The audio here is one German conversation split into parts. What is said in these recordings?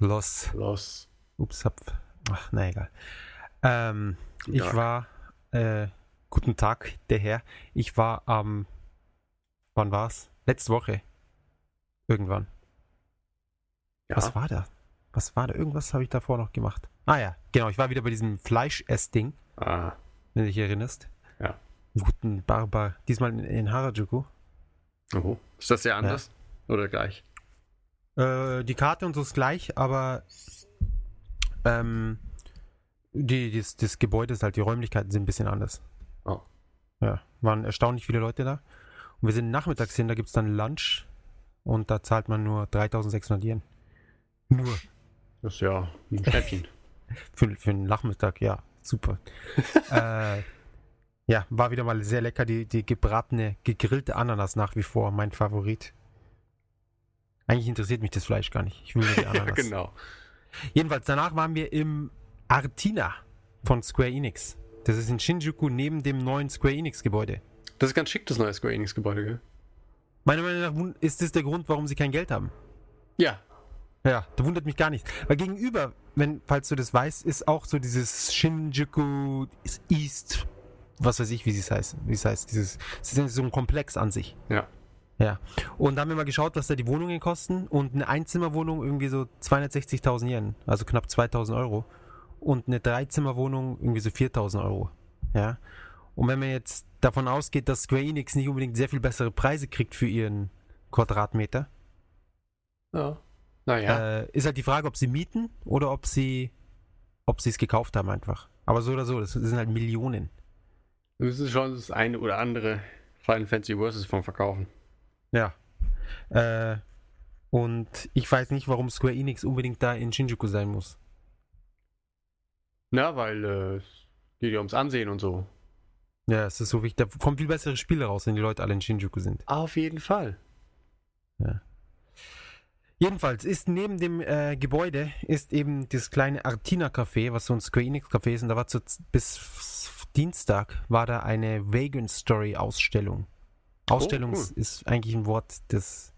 Los. Los. Ups, hab. Ach, na egal. Ähm, ich Ja. war. Äh, guten Tag, der Herr. Ich war am. wann war's? Letzte Woche. Irgendwann. Ja. Was war da? Was war da? Irgendwas habe ich davor noch gemacht. Ah ja, genau. Ich war wieder bei diesem Fleischessding, Ah, wenn du dich erinnerst. Ja. Guten Barbar. Diesmal in, in Harajuku. oh. Ist das sehr anders? Oder gleich? Äh, die Karte und so ist gleich, aber ähm, die, das, das Gebäude ist halt, die Räumlichkeiten sind ein bisschen anders. Oh. Ja, waren erstaunlich viele Leute da. Und wir sind nachmittags hin, da gibt es dann Lunch und da zahlt man nur 3600 Yen. Nur Das ist ja ein Schnäppchen. für, für einen Nachmittag, ja, super. äh, ja, war wieder mal sehr lecker, die, die gebratene, gegrillte Ananas nach wie vor, mein Favorit. Eigentlich interessiert mich das Fleisch gar nicht. Ich will nur die ja, Ananas. genau. Jedenfalls, danach waren wir im Artina von Square Enix. Das ist in Shinjuku neben dem neuen Square Enix Gebäude. Das ist ganz schick, das neue Square Enix Gebäude, gell? Meiner Meinung nach ist das der Grund, warum sie kein Geld haben. Ja. Ja, da wundert mich gar nicht. Weil gegenüber, wenn, falls du das weißt, ist auch so dieses Shinjuku East, was weiß ich, wie es heißt. Wie es heißt. Dieses, es ist so ein Komplex an sich. Ja. Ja. Und da haben wir mal geschaut, was da die Wohnungen kosten. Und eine Einzimmerwohnung irgendwie so 260.000 Yen, also knapp 2.000 Euro. Und eine Dreizimmerwohnung irgendwie so 4.000 Euro. Ja. Und wenn man jetzt davon ausgeht, dass Square Enix nicht unbedingt sehr viel bessere Preise kriegt für ihren Quadratmeter, Ja. Naja. äh, ist halt die Frage, ob sie mieten oder ob sie ob sie es gekauft haben einfach. Aber so oder so, das sind halt Millionen. wir müssen schon das eine oder andere Final Fantasy Versus vom verkaufen. Ja. Äh, und ich weiß nicht, warum Square Enix unbedingt da in Shinjuku sein muss. Na, weil äh, es geht ja ums Ansehen und so. Ja, es ist so wichtig. Da kommen viel bessere Spiele raus, wenn die Leute alle in Shinjuku sind. Auf jeden Fall. Jedenfalls ist neben dem äh, Gebäude ist eben das kleine Artina Café, was so ein Square Enix Café ist. Und da war zu, bis Dienstag war da eine Vegan Story Ausstellung. Ausstellung cool. ist eigentlich ein Wort, das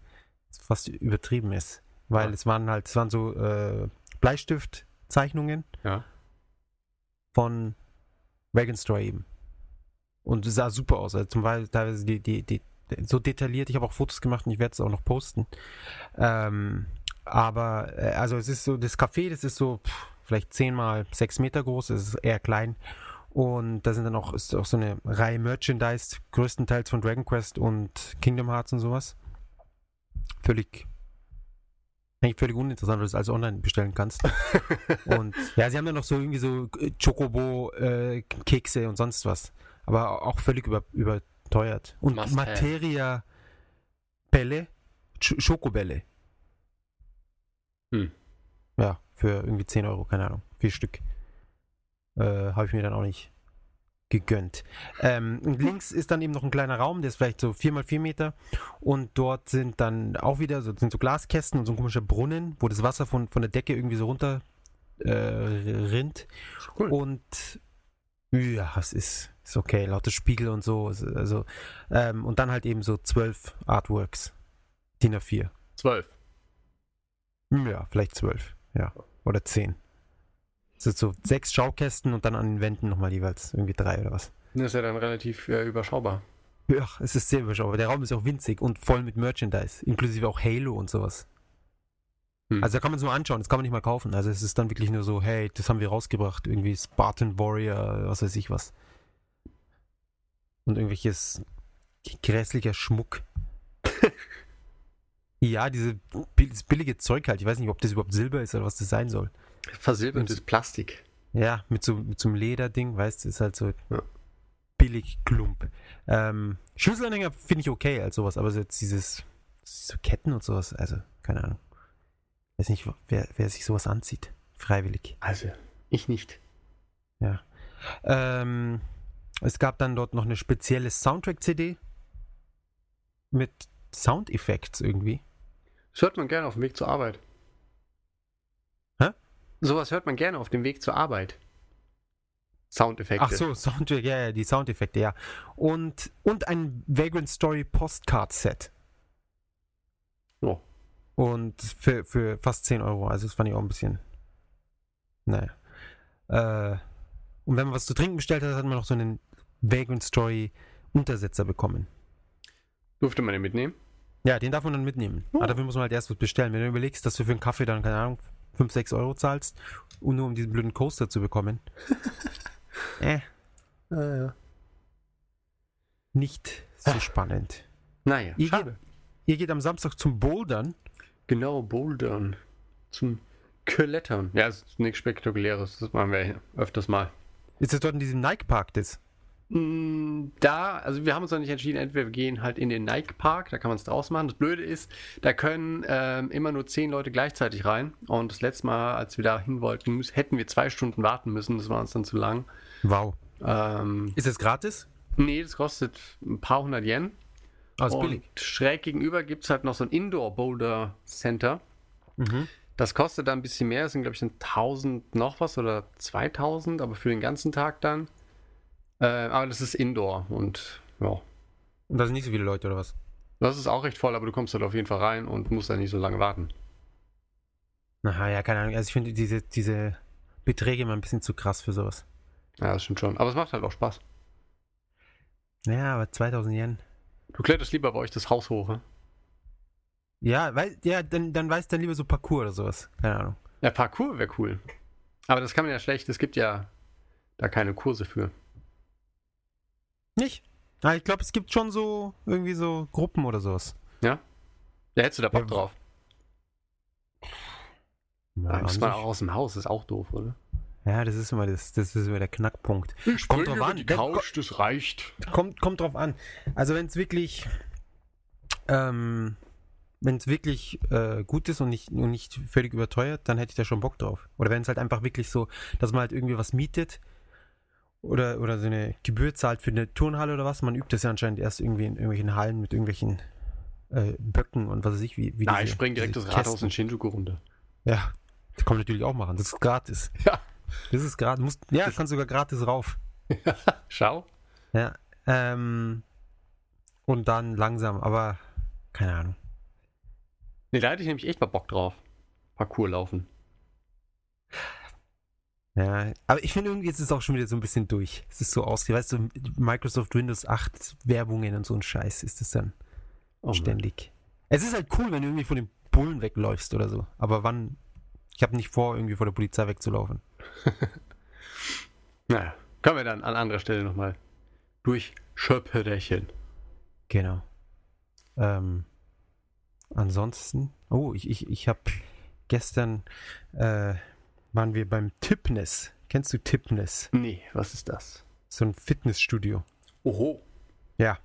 fast übertrieben ist. Weil Ja. es waren halt, es waren so äh, Bleistiftzeichnungen Ja. von Vegan Story eben. Und es sah super aus. Also zum Beispiel teilweise die, die, die, so detailliert. Ich habe auch Fotos gemacht und ich werde es auch noch posten. Ähm, aber, äh, also es ist so, das Café, das ist so pff, vielleicht 10 mal 6 Meter groß, es ist eher klein. Und da sind dann auch, ist auch so eine Reihe Merchandise, größtenteils von Dragon Quest und Kingdom Hearts und sowas. Völlig, eigentlich völlig uninteressant, weil du es alles online bestellen kannst. und ja, sie haben dann noch so irgendwie so äh, Chocobo-Kekse und sonst was. Aber auch völlig über, überteuert. Und Must. Materia Bälle, Sch Schokobälle. Hm. Ja, für irgendwie 10 Euro, keine Ahnung. Vier Stück. Äh, Habe ich mir dann auch nicht gegönnt. Ähm, links ist dann eben noch ein kleiner Raum, der ist vielleicht so 4 mal 4 Meter. Und dort sind dann auch wieder so, sind so Glaskästen und so ein komischer Brunnen, wo das Wasser von, von der Decke irgendwie so runter äh, rinnt. Cool. Und ja, es ist, ist okay, lauter Spiegel und so. Also, ähm, und dann halt eben so zwölf Artworks. DIN A4. Zwölf. Ja, vielleicht zwölf. Ja. Oder zehn. Sind so sechs Schaukästen und dann an den Wänden nochmal jeweils irgendwie drei oder was. Das ist ja dann relativ äh, überschaubar. Ja, es ist sehr überschaubar. Der Raum ist auch winzig und voll mit Merchandise, inklusive auch Halo und sowas. Hm. Also da kann man es nur anschauen, das kann man nicht mal kaufen. Also es ist dann wirklich nur so, hey, das haben wir rausgebracht, irgendwie Spartan Warrior, was weiß ich was. Und irgendwelches grässlicher Schmuck. ja, diese, dieses billige Zeug halt. Ich weiß nicht, ob das überhaupt Silber ist oder was das sein soll. Versilbertes Plastik. Ja, mit so, mit so einem Lederding, weißt du, ist halt so Ja. billig Klump. Ähm, Schlüsselanhänger finde ich okay als sowas, aber so jetzt dieses, so Ketten und sowas, also, keine Ahnung. Weiß nicht, wer, wer sich sowas anzieht. Freiwillig. Also, ich nicht. Ähm, es gab dann dort noch eine spezielle Soundtrack-CD mit Soundeffekts irgendwie. Das hört man gerne auf dem Weg zur Arbeit. Sowas hört man gerne auf dem Weg zur Arbeit. Soundeffekte. Ach so, Soundtrack, ja, ja, die Soundeffekte, ja. Und, und ein Vagrant Story Postcard-Set. Oh. Und für, für fast 10 Euro. Also das fand ich auch ein bisschen. Naja. Äh, und wenn man was zu trinken bestellt hat, hat man noch so einen Vagrant Story Untersetzer bekommen. Durfte man den mitnehmen? Ja, den darf man dann mitnehmen. Oh. Aber dafür muss man halt erst was bestellen. Wenn du überlegst, dass du für einen Kaffee dann, keine Ahnung, 5, 6 Euro zahlst, und nur um diesen blöden Coaster zu bekommen. äh, Ja, ja. nicht so Ah. spannend. Naja, Ihr schade. Ihr geht am Samstag zum Bouldern. Genau, Bouldern. Zum Klettern. Ja, es ist nichts Spektakuläres. Das machen wir öfters mal. Ist das dort in diesem Nike-Park das? Da, also wir haben uns noch nicht entschieden, entweder wir gehen halt in den Nike Park, da kann man es draus machen. Das Blöde ist, da können ähm, immer nur zehn Leute gleichzeitig rein. Und das letzte Mal, als wir da hin wollten, hätten wir zwei Stunden warten müssen. Das war uns dann zu lang. Wow. Ähm, Ist das gratis? nee, das kostet ein paar hundert Yen. Ah, ist und billig. schräg gegenüber gibt es halt noch so ein Indoor Boulder Center. Mhm. Das kostet dann ein bisschen mehr. Das sind, glaube ich, 1000 noch was oder 2000, aber für den ganzen Tag dann. Äh, aber das ist Indoor und ja. Und da sind nicht so viele Leute, oder was? Das ist auch recht voll, aber du kommst halt auf jeden Fall rein und musst dann nicht so lange warten. Aha, ja, keine Ahnung. Also ich finde diese, diese Beträge immer ein bisschen zu krass für sowas. Ja, das stimmt schon. Aber es macht halt auch Spaß. Ja, aber 2000 Yen. Du kletterst lieber bei euch das Haus hoch, ne? Ja, weil, ja dann, dann weiß dann lieber so Parcours oder sowas. Keine Ahnung. Ja, Parkour wäre cool. Aber das kann man ja schlecht. Es gibt ja da keine Kurse für. Ah, ich glaube, es gibt schon so irgendwie so Gruppen oder sowas. Ja, hättest du da Bock Ja, drauf. Ja, Da muss man auch aus dem Haus. Ist auch doof, oder? ja das ist immer das, das ist immer der Knackpunkt. Ich Kommt drauf an. Der- das reicht. Kommt, kommt drauf an. Also wenn es wirklich, ähm, wenn es wirklich äh, gut ist und nicht, und nicht völlig überteuert, dann hätte ich da schon Bock drauf. Oder wenn es halt einfach wirklich so, dass man halt irgendwie was mietet oder, oder so eine Gebühr zahlt für eine Turnhalle oder was. Man übt das ja anscheinend erst irgendwie in irgendwelchen Hallen mit irgendwelchen äh, Böcken und was weiß ich, wie, wie Nein, ich diese- spring direkt das Rathaus in Shinjuku runter. Ja, das kann man natürlich auch machen. Das ist gratis. Ja. Das ist gratis. Musst, ja, kannst sogar gratis rauf. Schau. Ja. Ähm, und dann langsam, aber keine Ahnung. Nee, da hätte ich nämlich echt mal Bock drauf. Parkour laufen. Ja, aber ich finde irgendwie jetzt ist es auch schon wieder so ein bisschen durch. Es ist so aus, weißt du, Microsoft Windows 8 Werbungen und so ein Scheiß ist es dann Oh ständig. Es ist halt cool, wenn du irgendwie von den Bullen wegläufst oder so. Aber wann? Ich habe nicht vor, irgendwie vor der Polizei wegzulaufen. Naja, können wir dann an anderer Stelle nochmal durchschöpferchen. Genau. Ähm, ansonsten, oh, ich, ich, ich habe gestern, äh, waren wir beim Tipness. Kennst du Tipness? Nee, was ist das? So ein Fitnessstudio. Oho. Ja.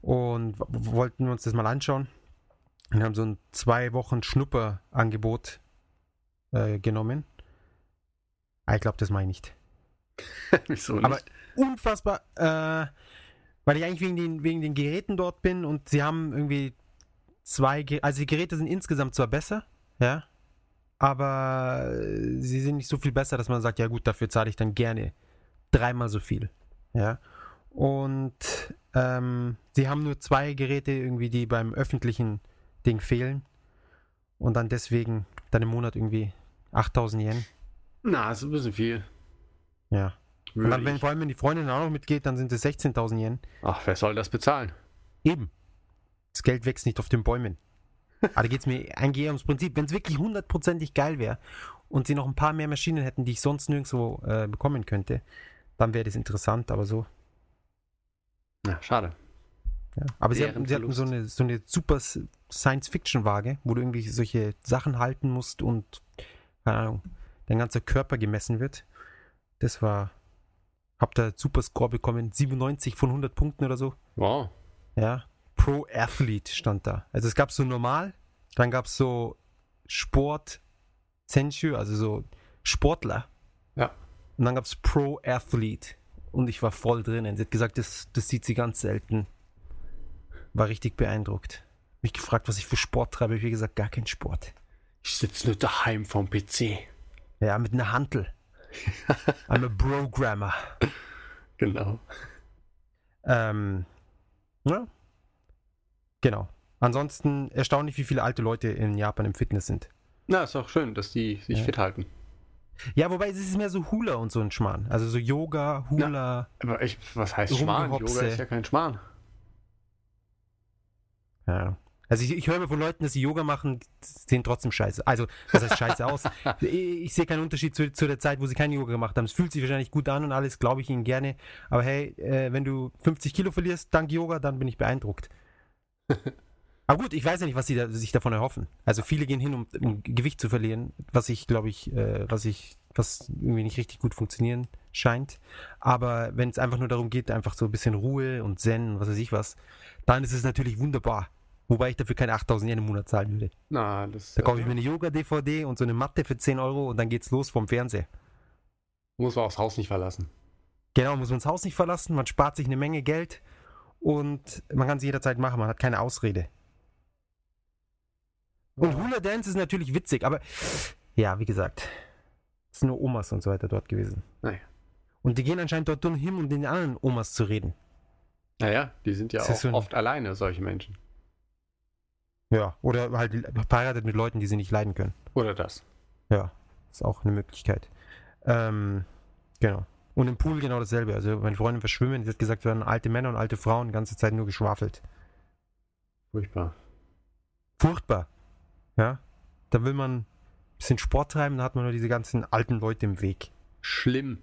Und wollten wir uns das mal anschauen. Und haben so ein zwei Wochen Schnupperangebot äh, genommen. Ah, Ich glaube, das meine ich nicht. Wieso nicht? Aber unfassbar, äh, weil ich eigentlich wegen den, wegen den Geräten dort bin und sie haben irgendwie zwei, Ge also die Geräte sind insgesamt zwar besser, ja, aber äh, sie sind nicht so viel besser, dass man sagt, ja gut, dafür zahle ich dann gerne dreimal so viel, ja. Und ähm, sie haben nur zwei Geräte irgendwie, die beim öffentlichen Ding fehlen und dann deswegen dann im Monat irgendwie 8000 Yen, Na, ist ein bisschen viel. ja. Und Würde dann, wenn, ich- vor allem, wenn die Freundin auch noch mitgeht, dann sind es 16.000 Yen. Ach, wer soll das bezahlen? Eben. Das Geld wächst nicht auf den Bäumen. Aber da geht es mir eigentlich eher ums Prinzip. Wenn es wirklich hundertprozentig geil wäre und sie noch ein paar mehr Maschinen hätten, die ich sonst nirgendwo äh, bekommen könnte, dann wäre das interessant, aber so. Na, schade. Ja. Aber sie hatten, sie hatten so eine, so eine super Science-Fiction-Waage, wo du irgendwie solche Sachen halten musst und, keine Ahnung, dein ganzer Körper gemessen wird. Das war, hab da super Score bekommen, 97 von 100 Punkten oder so. Wow. Ja, Pro Athlete stand da. Also es gab so normal, dann gab es so Sport, Sensu, also so Sportler. Ja. Und dann gab es Pro Athlete. Und ich war voll drinnen. Sie hat gesagt, das, das sieht sie ganz selten. War richtig beeindruckt. Mich gefragt, was ich für Sport treibe. Ich habe gesagt, gar kein Sport. Ich sitze nur daheim vom PC. Ja, mit einer Hantel. I'm a Programmer. Genau. Ähm, ja. Genau. Ansonsten erstaunlich, wie viele alte Leute in Japan im Fitness sind. Na, ist auch schön, dass die sich Ja. fit halten. Ja, wobei es ist mehr so Hula und so ein Schmarrn. Also so Yoga, Hula. Aber ich, was heißt Schmarrn? Yoga ist ja kein Schmarrn. Ja. Also ich, ich höre mir von Leuten, dass sie Yoga machen, sehen trotzdem scheiße. Also, was heißt scheiße aus? Ich, ich sehe keinen Unterschied zu, zu der Zeit, wo sie kein Yoga gemacht haben. Es fühlt sich wahrscheinlich gut an und alles, glaube ich ihnen gerne. Aber hey, äh, wenn du 50 Kilo verlierst dank Yoga, dann bin ich beeindruckt. Aber gut, ich weiß ja nicht, was sie da, sich davon erhoffen. Also viele gehen hin, um, um Gewicht zu verlieren, was ich, glaube ich, äh, was ich, was irgendwie nicht richtig gut funktionieren scheint. Aber wenn es einfach nur darum geht, einfach so ein bisschen Ruhe und Zen und was weiß ich was, dann ist es natürlich wunderbar. Wobei ich dafür keine 8000 Yen im Monat zahlen würde. Na, das Da kaufe ich äh, mir eine Yoga-DVD und so eine Matte für 10 Euro und dann geht's los vom Fernseher. muss man aufs Haus nicht verlassen. Genau, muss man das Haus nicht verlassen, man spart sich eine Menge Geld und man kann es jederzeit machen, man hat keine Ausrede. Und. Hula Dance ist natürlich witzig, aber ja, wie gesagt, es sind nur Omas und so weiter dort gewesen. Naja. Und die gehen anscheinend dort hin, um den anderen Omas zu reden. Naja, die sind ja Das auch so oft alleine, solche Menschen. Ja, oder halt verheiratet mit Leuten, die sie nicht leiden können. Oder das. Ja, ist auch eine Möglichkeit. Ähm, genau. Und im Pool genau dasselbe. Also meine Freundin verschwimmen, die hat gesagt, wir waren alte Männer und alte Frauen die ganze Zeit nur geschwafelt. Furchtbar. Furchtbar. Ja. Da will man ein bisschen Sport treiben, da hat man nur diese ganzen alten Leute im Weg. Schlimm.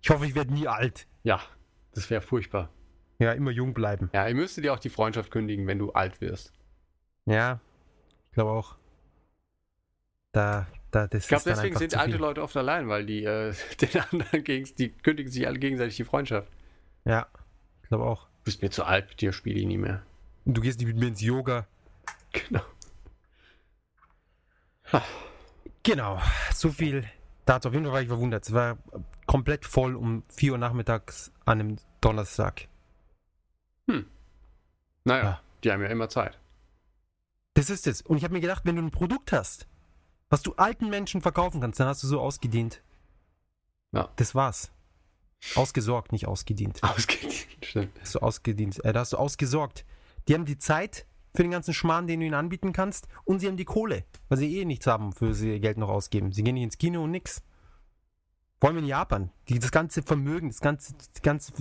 Ich hoffe, ich werde nie alt. Ja, das wäre furchtbar. Ja, immer jung bleiben. Ja, ihr müsstet dir auch die Freundschaft kündigen, wenn du alt wirst. Ja, ich glaube auch. Da, da, Ich glaube, deswegen sind alte viel. Leute oft allein, weil die äh, den anderen gegen, die kündigen sich alle gegenseitig die Freundschaft. Ja, ich glaube auch. Du bist mir zu alt, mit dir spiele ich nie mehr. Und du gehst nicht mit mir ins Yoga. Genau. Genau, so viel dazu. Auf jeden Fall war ich verwundert. Es war komplett voll um 4 Uhr nachmittags an einem Donnerstag. Naja, Ja. die haben ja immer Zeit. Das ist es. Und ich habe mir gedacht, wenn du ein Produkt hast, was du alten Menschen verkaufen kannst, dann hast du so ausgedient. Ja. Das war's. Ausgesorgt, nicht ausgedient. Ausgeht. Stimmt. Hast du ausgedient. Äh, da hast du ausgesorgt. Die haben die Zeit für den ganzen Schmarrn, den du ihnen anbieten kannst, und sie haben die Kohle, weil sie eh nichts haben, für sie ihr Geld noch ausgeben. Sie gehen nicht ins Kino und nix. Vor allem in Japan. Die, das ganze Vermögen, das ganze, das ganze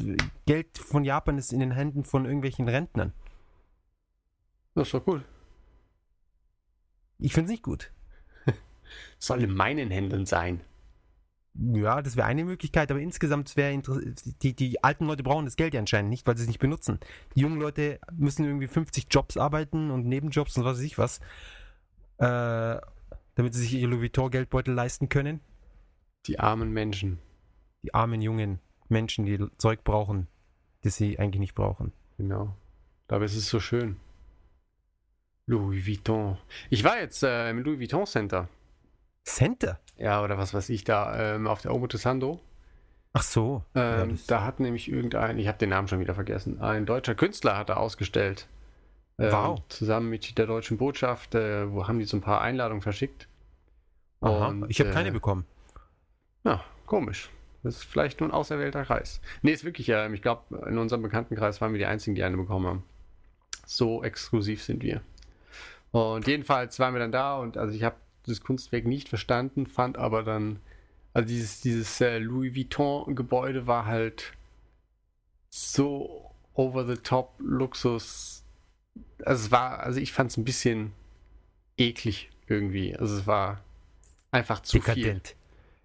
Geld von Japan ist in den Händen von irgendwelchen Rentnern. Das ist doch gut. Ich finde es nicht gut. Soll in meinen Händen sein. Ja, das wäre eine Möglichkeit, aber insgesamt wäre die, die alten Leute brauchen das Geld ja anscheinend nicht, weil sie es nicht benutzen. Die jungen Leute müssen irgendwie 50 Jobs arbeiten und Nebenjobs und was weiß ich was, äh, damit sie sich ihr Louis Vuitton Geldbeutel leisten können. Die armen Menschen. Die armen jungen Menschen, die Zeug brauchen, das sie eigentlich nicht brauchen. Genau. Dabei ist es so schön. Louis Vuitton. Ich war jetzt äh, im Louis Vuitton Center. Center? Ja, oder was weiß ich da, ähm, auf der Omotesando. Ach so. Ja, Ähm, das- da hat nämlich irgendein, ich habe den Namen schon wieder vergessen, ein deutscher Künstler hat da ausgestellt. Ähm, Wow. Zusammen mit der deutschen Botschaft, äh, wo haben die so ein paar Einladungen verschickt. Aha, Und, ich habe keine äh, bekommen. Ja, komisch. Das ist vielleicht nur ein auserwählter Kreis. Nee, ist wirklich, ja, ich glaube, in unserem Bekanntenkreis waren wir die Einzigen, die eine bekommen haben. So exklusiv sind wir. Und jedenfalls waren wir dann da und also ich habe das Kunstwerk nicht verstanden, fand aber dann, also dieses, dieses äh, Louis Vuitton-Gebäude war halt so over the top Luxus. Also es war, also ich fand es ein bisschen eklig irgendwie. Also es war einfach zu viel. Dekadent.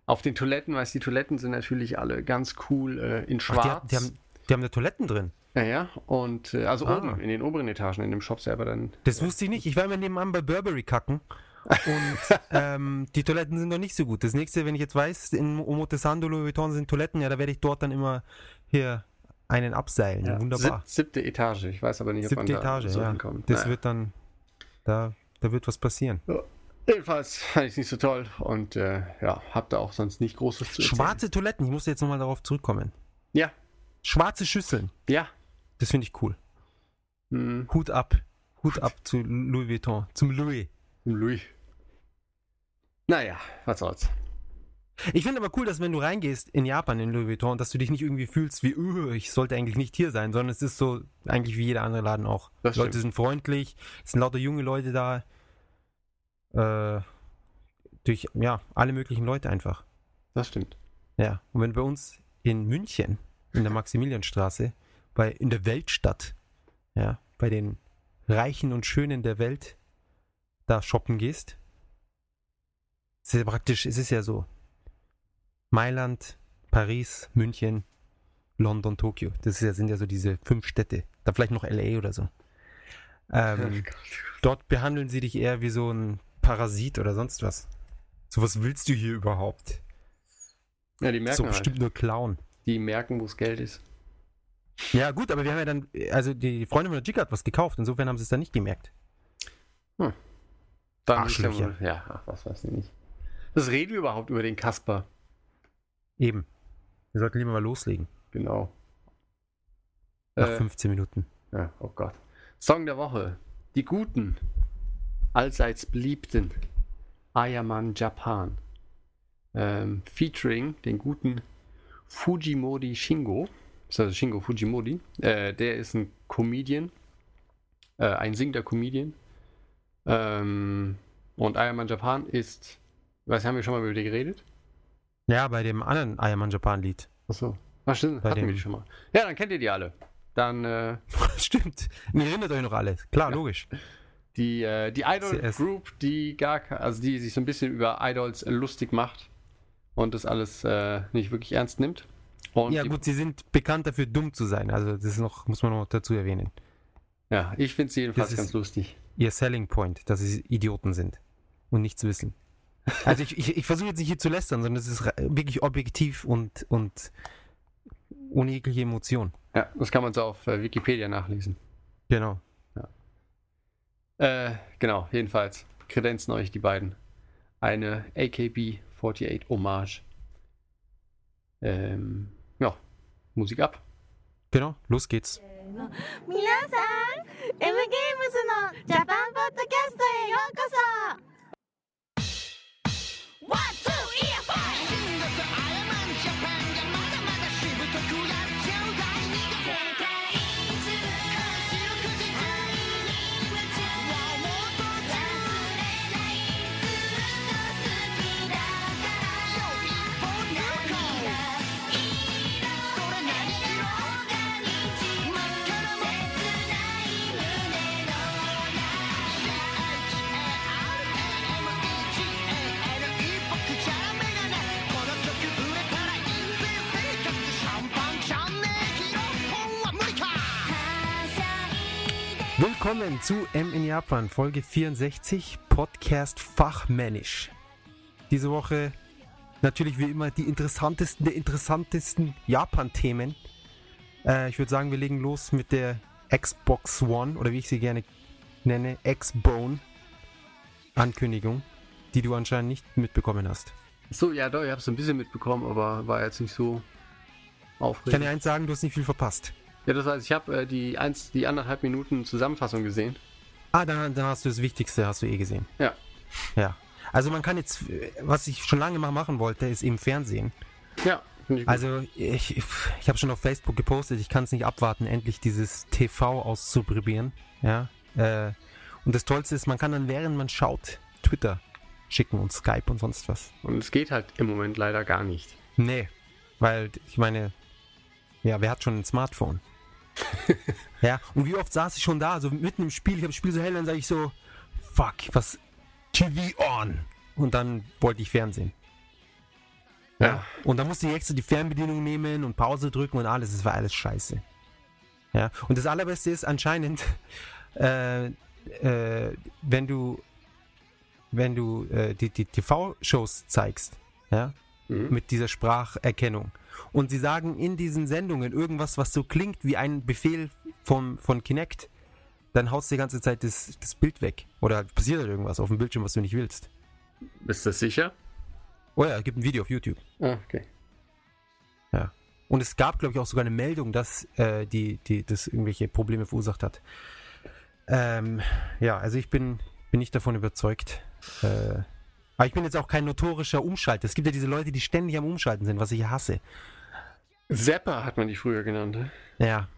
Auf den Toiletten, weißt du, die Toiletten sind natürlich alle ganz cool äh, in Ach, schwarz. die, haben- die, haben, die haben da Toiletten drin. ja, ja. Und äh, also Ah. oben, in den oberen Etagen, in dem Shop selber dann. Das wusste ich nicht. Ich war immer nebenan bei Burberry kacken. Und ähm, die Toiletten sind noch nicht so gut. Das nächste, wenn ich jetzt weiß, in Omotesando Louis Vuitton sind Toiletten, ja, da werde ich dort dann immer hier einen abseilen. Ja, Wunderbar. Sieb, siebte Etage. Ich weiß aber nicht, ob Siebte man da Etage, so ja. hinkommt. Das Naja. wird dann, da, da wird was passieren. Jedenfalls fand ich es nicht so toll und äh, ja, hab da auch sonst nicht Großes zu erzählen. Schwarze Toiletten, ich muss jetzt nochmal darauf zurückkommen. Ja, Schwarze Schüsseln, ja. das finde ich cool. Hm, Hut ab. Hut ab zu Louis Vuitton, zum Louis. Louis. Naja, was soll's. Ich finde aber cool, dass wenn du reingehst in Japan in Louis Vuitton, dass du dich nicht irgendwie fühlst wie, uh, ich sollte eigentlich nicht hier sein, sondern es ist so eigentlich wie jeder andere Laden auch. Das Die Leute stimmt. sind freundlich, es sind lauter junge Leute da. Äh, durch, ja, alle möglichen Leute einfach. Das stimmt. Ja. Und wenn du bei uns in München, in der Maximilianstraße, bei, in der Weltstadt, ja, bei den Reichen und Schönen der Welt, da shoppen gehst, ist ja praktisch, es ist ja so. Mailand, Paris, München, London, Tokio. Das ja, sind ja so diese fünf Städte. Da vielleicht noch LA oder so. Ähm, dort behandeln sie dich eher wie so ein Parasit oder sonst was. So was willst du hier überhaupt? Ja, die So merken halt. bestimmt nur Clown. Die merken, wo das Geld ist. Ja, gut, aber wir haben ja dann, also die Freundin von der Chica hat was gekauft, insofern haben sie es dann nicht gemerkt. Dann ist ja, Arschlöcher. ja, ach, was weiß ich nicht. Was reden wir überhaupt über den Kasper? Eben. Wir sollten lieber mal loslegen. Genau. Nach Äh, 15 Minuten. ja, oh Gott. Song der Woche. Die Guten. Allseits beliebten. Ayaman Japan. Ähm, featuring den guten Fujimori Shingo. Das ist also Shingo Fujimori. Äh, der ist ein Comedian. Äh, ein singender Comedian. Ähm, und Ayaman Japan ist. Was haben wir schon mal über die geredet? Ja, bei dem anderen Ayaman Japan Lied. Achso. Ach, stimmt, Bei hatten wir dem- die schon mal. Ja, dann kennt ihr die alle. Dann äh, Stimmt. Ihr erinnert euch noch alle. Klar, Ja. logisch. die, äh, die Idol CS. Group, die gar also die sich so ein bisschen über Idols lustig macht und das alles äh, nicht wirklich ernst nimmt. Und ja, gut, sie sind bekannt dafür, dumm zu sein. Also, das ist noch, muss man noch dazu erwähnen. Ja, ich finde sie jedenfalls Das ist- ganz lustig. Ihr Selling Point, dass sie Idioten sind und nichts wissen. Also, ich, ich, ich versuche jetzt nicht hier zu lästern, sondern es ist wirklich objektiv und, und ohne jegliche Emotion. Ja, das kann man so auf äh, Wikipedia nachlesen. Genau. Äh, genau, jedenfalls kredenzen euch die beiden. Eine AKB48 Hommage. Ähm, ja, Musik ab. Genau, los geht's. 皆さん M ゲームズのジャパンポッドキャストへようこそ Willkommen zu M in Japan, Folge 64, Podcast Fachmännisch. Diese Woche natürlich wie immer die interessantesten der interessantesten Japan-Themen. Äh, ich würde sagen, wir legen los mit der Xbox One oder wie ich sie gerne nenne, X-Bone Ankündigung, die du anscheinend nicht mitbekommen hast. So, ja, doch, ich habe es ein bisschen mitbekommen, aber war jetzt nicht so Ich kann aufregend. dir eins sagen, du hast nicht viel verpasst. Ja, das heißt, ich habe äh, die, eins, die anderthalb Minuten Zusammenfassung gesehen. Ah, dann, dann hast du das Wichtigste, hast du eh gesehen. Ja. Ja. Also man kann jetzt, äh, was ich schon lange mal machen wollte, ist im Fernsehen. Ja, ich. Also ich, ich habe schon auf Facebook gepostet, ich kann es nicht abwarten, endlich dieses TV auszuprobieren. Ja. Äh, und das Tollste ist, man kann dann, während man schaut, Twitter schicken und Skype und sonst was. Und es geht halt im Moment leider gar nicht. Nee, weil ich meine, ja, wer hat schon ein Smartphone? ja, und wie oft saß ich schon da, so mitten im Spiel, ich habe das Spiel so hell, dann sage ich so, fuck, was, TV on. Und dann wollte ich Fernsehen. Ja. Und dann musste ich extra die Fernbedienung nehmen und Pause drücken und alles, es war alles scheiße. Ja, und das Allerbeste ist anscheinend, äh, äh, wenn du, wenn du äh, die, die TV-Shows zeigst, ja, Mhm. mit dieser Spracherkennung. Und sie sagen in diesen Sendungen irgendwas, was so klingt wie ein Befehl vom, von Kinect, dann haust du die ganze Zeit das, das Bild weg. Oder passiert halt irgendwas auf dem Bildschirm, was du nicht willst. Bist du sicher? Oh ja, es gibt ein Video auf YouTube. Ah, okay. Und es gab, glaube ich, auch sogar eine Meldung, dass äh, die, die das irgendwelche Probleme verursacht hat. Ähm, ja, also ich bin, bin nicht davon überzeugt. Äh, Aber ich bin jetzt auch kein notorischer Umschalter. Es gibt ja diese Leute, die ständig am Umschalten sind, was ich hasse. Zapper hat man die früher genannt. ne? Ja.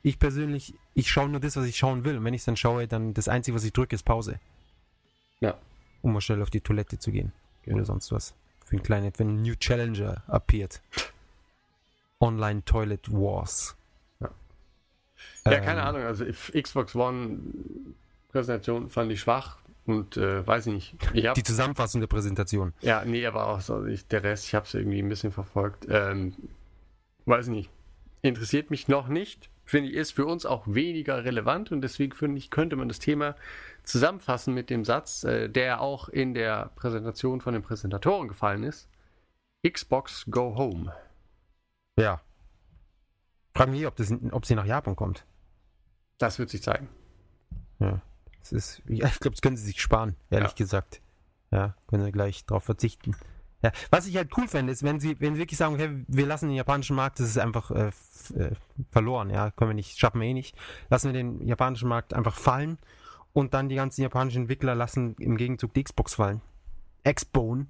Ich persönlich, ich schaue nur das, was ich schauen will. Und wenn ich es dann schaue, dann das Einzige, was ich drücke, ist Pause. Ja. Um mal schnell auf die Toilette zu gehen. Genau. Oder sonst was. Für ein kleines, wenn ein New Challenger appeared. Online Toilet Wars. Ja. Ja, Ähm, keine Ahnung. Also Xbox One Präsentation fand ich schwach und äh, weiß ich nicht. Ich hab, Die Zusammenfassung der Präsentation. ja, nee, aber auch so, ich, der Rest, ich habe es irgendwie ein bisschen verfolgt. Ähm, weiß ich nicht. Interessiert mich noch nicht. Finde ich, ist für uns auch weniger relevant und deswegen finde ich, könnte man das Thema zusammenfassen mit dem Satz, äh, der auch in der Präsentation von den Präsentatoren gefallen ist. Xbox Go Home. Ja. Frag mich, ob, das, ob sie nach Japan kommt. Das wird sich zeigen. Ja. Das ist, ja, ich glaube, das können sie sich sparen, ehrlich Ja. gesagt. Ja, können sie gleich drauf verzichten. Ja, was ich halt cool fände, ist, wenn sie, wenn sie wirklich sagen, okay, wir lassen den japanischen Markt, das ist einfach äh, äh, verloren, ja, können wir nicht, schaffen wir eh nicht. Lassen wir den japanischen Markt einfach fallen und dann die ganzen japanischen Entwickler lassen im Gegenzug die Xbox fallen. Xbone.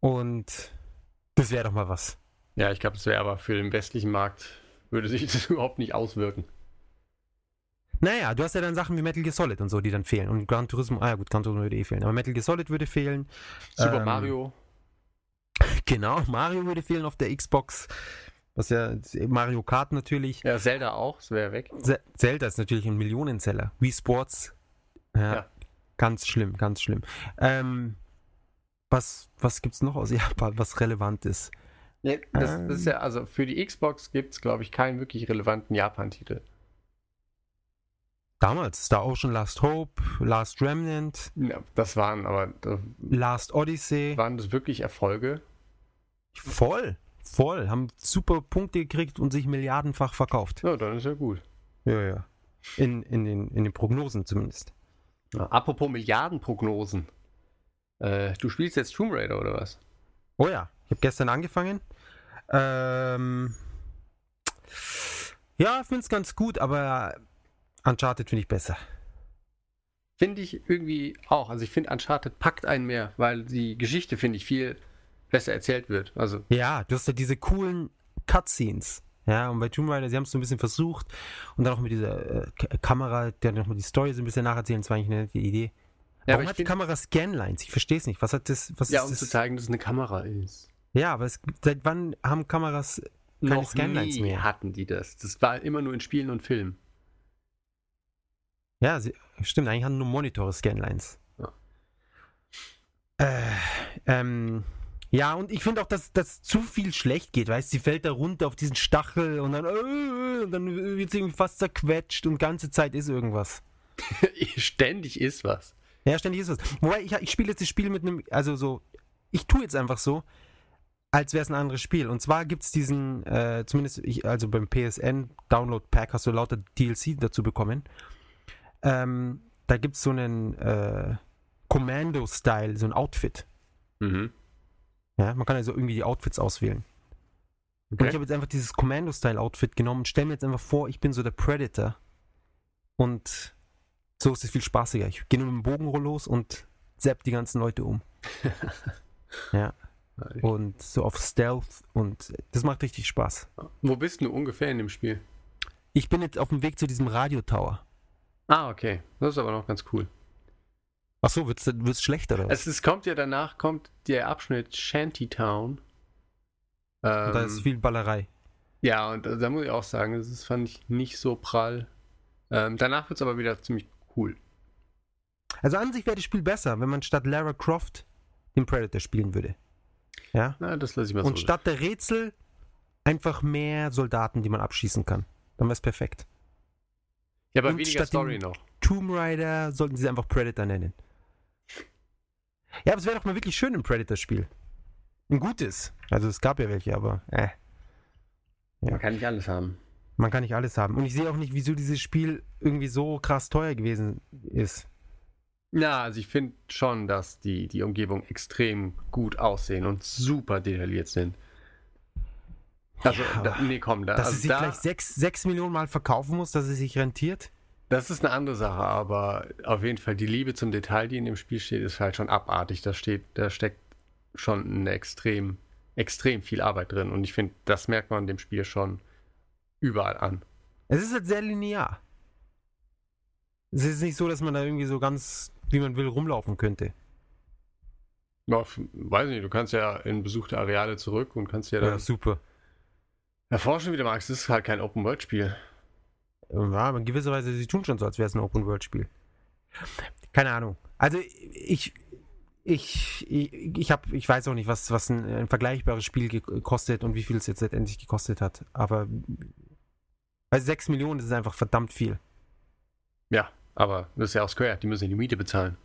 Und das wäre doch mal was. Ja, ich glaube, es wäre aber für den westlichen Markt, würde sich das überhaupt nicht auswirken. Naja, du hast ja dann Sachen wie Metal Gear Solid und so, die dann fehlen. Und Gran Turismo, ah ja gut, Gran Turismo würde eh fehlen. Aber Metal Gear Solid würde fehlen. Super Ähm, Mario. Genau, Mario würde fehlen auf der Xbox. Was ja, Mario Kart natürlich. Ja, Zelda auch, das wäre weg. Ze- Zelda ist natürlich ein Millionenseller. Wii Sports. Ja, Ja. Ganz schlimm, ganz schlimm. Ähm, was was gibt es noch aus Japan, was relevant ist? Nee, das, Ähm. das ist ja, also für die Xbox gibt es, glaube ich, keinen wirklich relevanten Japan-Titel. Damals Star Ocean Last Hope, Last Remnant, Ja, das waren aber das Last Odyssey. waren das wirklich Erfolge? Voll, voll. Haben super Punkte gekriegt und sich milliardenfach verkauft. Ja, dann ist ja gut. Ja, ja. In, in, den, in den Prognosen zumindest. Ja, apropos Milliardenprognosen. Äh, du spielst jetzt Tomb Raider oder was? Oh ja, ich habe gestern angefangen. Ähm, ja, finde es ganz gut, aber Uncharted finde ich besser. Finde ich irgendwie auch. Also ich finde Uncharted packt einen mehr, weil die Geschichte, finde ich, viel besser erzählt wird. Also Ja, du hast ja diese coolen Cutscenes. Ja, und bei Tomb Raider, sie haben es so ein bisschen versucht und dann auch mit dieser äh, Kamera, der nochmal die Story so ein bisschen nacherzählen, das war eigentlich eine nette Idee. Ja, aber Warum ich hat die Kamera Scanlines? Ich verstehe es nicht. Was hat das? Was ja, ist um zu das? zeigen, dass es eine Kamera ist. Ja, aber es, seit wann haben Kameras keine Noch Scanlines mehr? hatten die das. Das war immer nur in Spielen und Filmen. Ja, sie, stimmt, eigentlich haben nur Monitore Scanlines. Ja. Äh, ähm, ja, und ich finde auch, dass das zu viel schlecht geht, weißt du, sie fällt da runter auf diesen Stachel und dann, äh, und dann wird sie irgendwie fast zerquetscht und ganze Zeit ist irgendwas. Ständig ist was. Ja, ständig ist was. Wobei, ich, ich spiele jetzt das Spiel mit einem, also so, ich tue jetzt einfach so, als wäre es ein anderes Spiel. Und zwar gibt es diesen, äh, zumindest, ich, also beim PSN Download Pack hast du lauter DLC dazu bekommen. Ähm, da gibt es so einen äh, Commando-Style, so ein Outfit. Mhm. Ja, man kann also irgendwie die Outfits auswählen. Und Okay. ich habe jetzt einfach dieses Commando-Style-Outfit genommen und stelle mir jetzt einfach vor, ich bin so der Predator. Und so ist es viel spaßiger. Ich gehe nur mit dem Bogen los und zapp die ganzen Leute um. ja, und so auf Stealth und das macht richtig Spaß. Wo bist du ungefähr in dem Spiel? Ich bin jetzt auf dem Weg zu diesem Radiotower. Ah, okay. Das ist aber noch ganz cool. Achso, wird's, wird's schlechter oder was? Es, es kommt ja danach, kommt der Abschnitt Shantytown. Ähm, Und da ist viel Ballerei. ja, und da, da muss ich auch sagen, das ist, fand ich nicht so prall. Ähm, danach wird es aber wieder ziemlich cool. Also an sich wäre das Spiel besser, wenn man statt Lara Croft den Predator spielen würde. Ja? Na, das lasse ich mal Und so. statt der Rätsel einfach mehr Soldaten, die man abschießen kann. Dann wäre es perfekt. Ja, aber und weniger statt Story noch. Tomb Raider sollten sie einfach Predator nennen. Ja, aber es wäre doch mal wirklich schön ein Predator-Spiel. Ein gutes. Also es gab ja welche, aber äh, Man kann nicht alles haben. man kann nicht alles haben. Und ich sehe auch nicht, wieso dieses Spiel irgendwie so krass teuer gewesen ist. Na, also ich finde schon, dass die, die Umgebung extrem gut aussehen und super detailliert sind. Also, Ja, da, nee, komm, da, Dass also es sich da, gleich sechs, sechs Millionen Mal verkaufen muss, dass es sich rentiert. Das ist eine andere Sache, aber auf jeden Fall die Liebe zum Detail, die in dem Spiel steht, ist halt schon abartig. Da steht, da steckt schon extrem, extrem viel Arbeit drin. Und ich finde, das merkt man dem Spiel schon überall an. Es ist halt sehr linear. Es ist nicht so, dass man da irgendwie so ganz, wie man will, rumlaufen könnte. Ja, weiß nicht, du kannst ja in besuchte Areale zurück und kannst ja Ja, dann super. Erforschen, wie du magst. Ist halt kein Open-World-Spiel. Ja, aber in gewisser Weise, sie tun schon so, als wäre es ein Open-World-Spiel. Keine Ahnung. Also ich, ich, ich, ich, hab, ich weiß auch nicht, was, was ein, ein vergleichbares Spiel gekostet und wie viel es jetzt letztendlich gekostet hat. Aber bei 6 Millionen ist es einfach verdammt viel. Ja, aber das ist ja auch Square, die müssen ja die Miete bezahlen.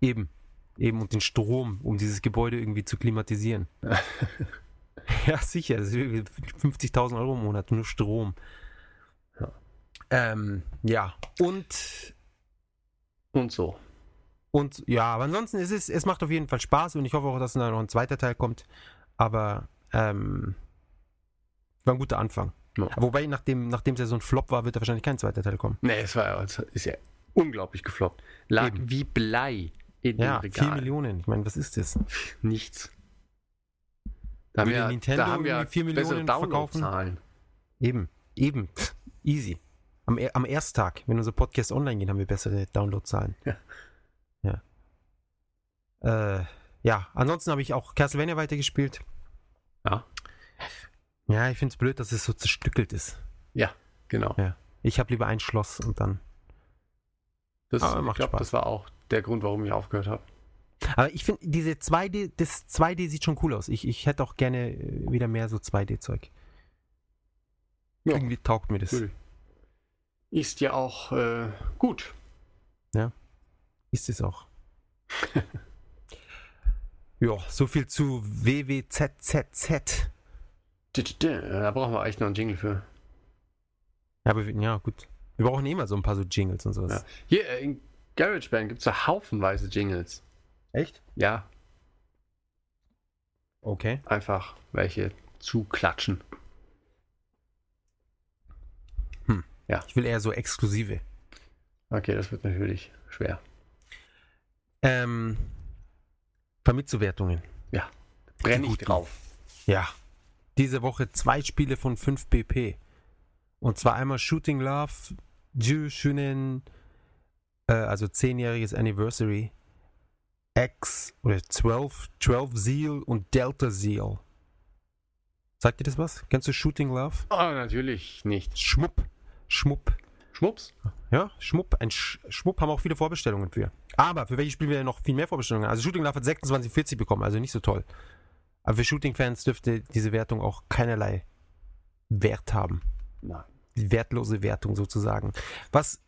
Eben. Eben und den Strom, um dieses Gebäude irgendwie zu klimatisieren. ja, sicher. Das ist irgendwie 50.000 Euro im Monat, nur Strom. Ja. Ähm, ja. Und Und so. Und ja, aber ansonsten ist es, es macht auf jeden Fall Spaß und ich hoffe auch, dass da noch ein zweiter Teil kommt. Aber ähm, war ein guter Anfang. Ja. Wobei, nachdem, nachdem es ja so ein Flop war, wird da wahrscheinlich kein zweiter Teil kommen. Nee, es war ist ja unglaublich gefloppt. Lag Eben. wie Blei in Ja, dem 4 Regal. Millionen. Ich meine, was ist das? Nichts. Da haben wir, Nintendo da haben wir irgendwie 4 bessere Millionen verkaufen? Downloadzahlen. Eben, eben. Easy. Am, am Ersttag, wenn unser Podcast online geht, haben wir bessere Downloadzahlen. Ja. Ja. Äh, ja, ansonsten habe ich auch Castlevania weitergespielt. Ja. Ja, ich finde es blöd, dass es so zerstückelt ist. Genau. Ja. Ich habe lieber ein Schloss und dann. Das, Aber ich macht glaube, Spaß. das war auch der Grund, warum ich aufgehört habe. Aber ich finde, diese 2D, das 2D sieht schon cool aus. Ich, ich hätte auch gerne äh, wieder mehr so 2D-Zeug. Ja. Irgendwie taugt mir das. Cool. Ist ja auch äh, gut. Ist es auch. ja, so viel zu WWZZZ. Da brauchen wir echt noch einen Jingle für. Ja, aber wir- ja, gut. Wir brauchen eh immer so ein paar so Jingles und sowas. Ja. Hier äh, in GarageBand gibt es ja haufenweise Jingles. Echt? Ja, Okay. einfach welche zuklatschen. Ich will eher so exklusive. Okay, das wird natürlich schwer. Ähm, Vermitzuwertungen. Brenn Die ich drauf. Ja. Diese Woche zwei Spiele von 5 BP. Und zwar einmal Shooting Love, Ju Shunen, äh, also 10-jähriges Anniversary, X oder 12, 12 Zeal und Delta Zeal. Sagt dir das was? Kennst du Shooting Love? Oh, natürlich nicht. Schmupp. Schmupp. Schmups. Ja, Schmupp. Ein Sch Schmupp haben auch viele Vorbestellungen für. Aber für welche Spiele wir noch viel mehr Vorbestellungen? Also Shooting Love hat 26,40 bekommen, also nicht so toll. Aber für Shooting-Fans dürfte diese Wertung auch keinerlei Wert haben. Nein. Die wertlose Wertung sozusagen. Was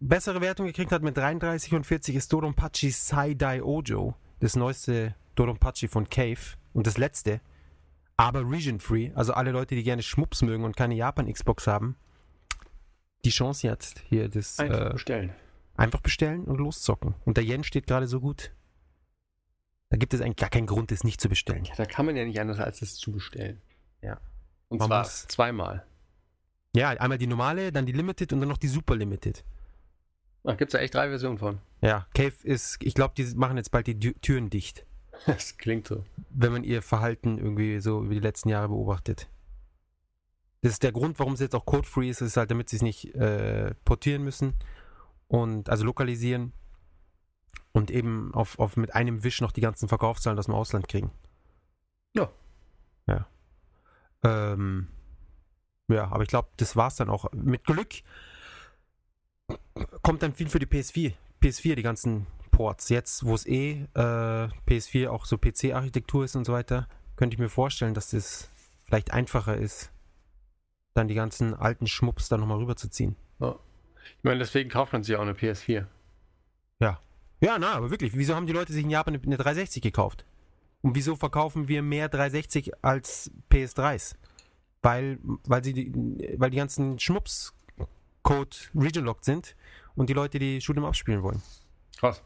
bessere Wertung gekriegt hat mit 33 und 40 ist Dodonpachi Sai-Dai Ojo. Das neueste Dodonpachi von Cave. Und das letzte. Aber region-free. Also alle Leute, die gerne Schmups mögen und keine Japan-Xbox haben. Die Chance jetzt hier das Einfach äh, bestellen. einfach bestellen und loszocken. Und der Yen steht gerade so gut. Da gibt es eigentlich gar keinen Grund, das nicht zu bestellen. Ja, da kann man ja nicht anders als das zu bestellen. Ja. Und Man zwar muss- zweimal. Ja, einmal die normale, dann die Limited und dann noch die Super Limited. Da gibt es ja echt drei Versionen von. Ja, Cave ist, ich glaube, die machen jetzt bald die Tü- Türen dicht, Das klingt so. wenn man ihr Verhalten irgendwie so über die letzten Jahre beobachtet. Das ist der Grund, warum es jetzt auch code-free ist, ist halt, damit sie es nicht äh, portieren müssen und also lokalisieren und eben auf, auf mit einem Wisch noch die ganzen Verkaufszahlen aus dem Ausland kriegen. Ja. Ja. Ähm, ja, aber ich glaube, das war's dann auch. Mit Glück kommt dann viel für die PS4. PS4, die ganzen Ports. Jetzt, wo es eh äh, PS4 auch so PC-Architektur ist und so weiter, könnte ich mir vorstellen, dass das vielleicht einfacher ist, dann die ganzen alten Schmups da nochmal rüberzuziehen. Ich meine, deswegen kauft man sich auch eine PS4. Ja, na, aber wirklich, wieso haben die Leute sich in Japan eine 360 gekauft? Und wieso verkaufen wir mehr 360 als PS3s? Weil, weil sie die, weil die ganzen Schmups-Code region-locked sind und die Leute die Shoot'em Up spielen wollen. Krass.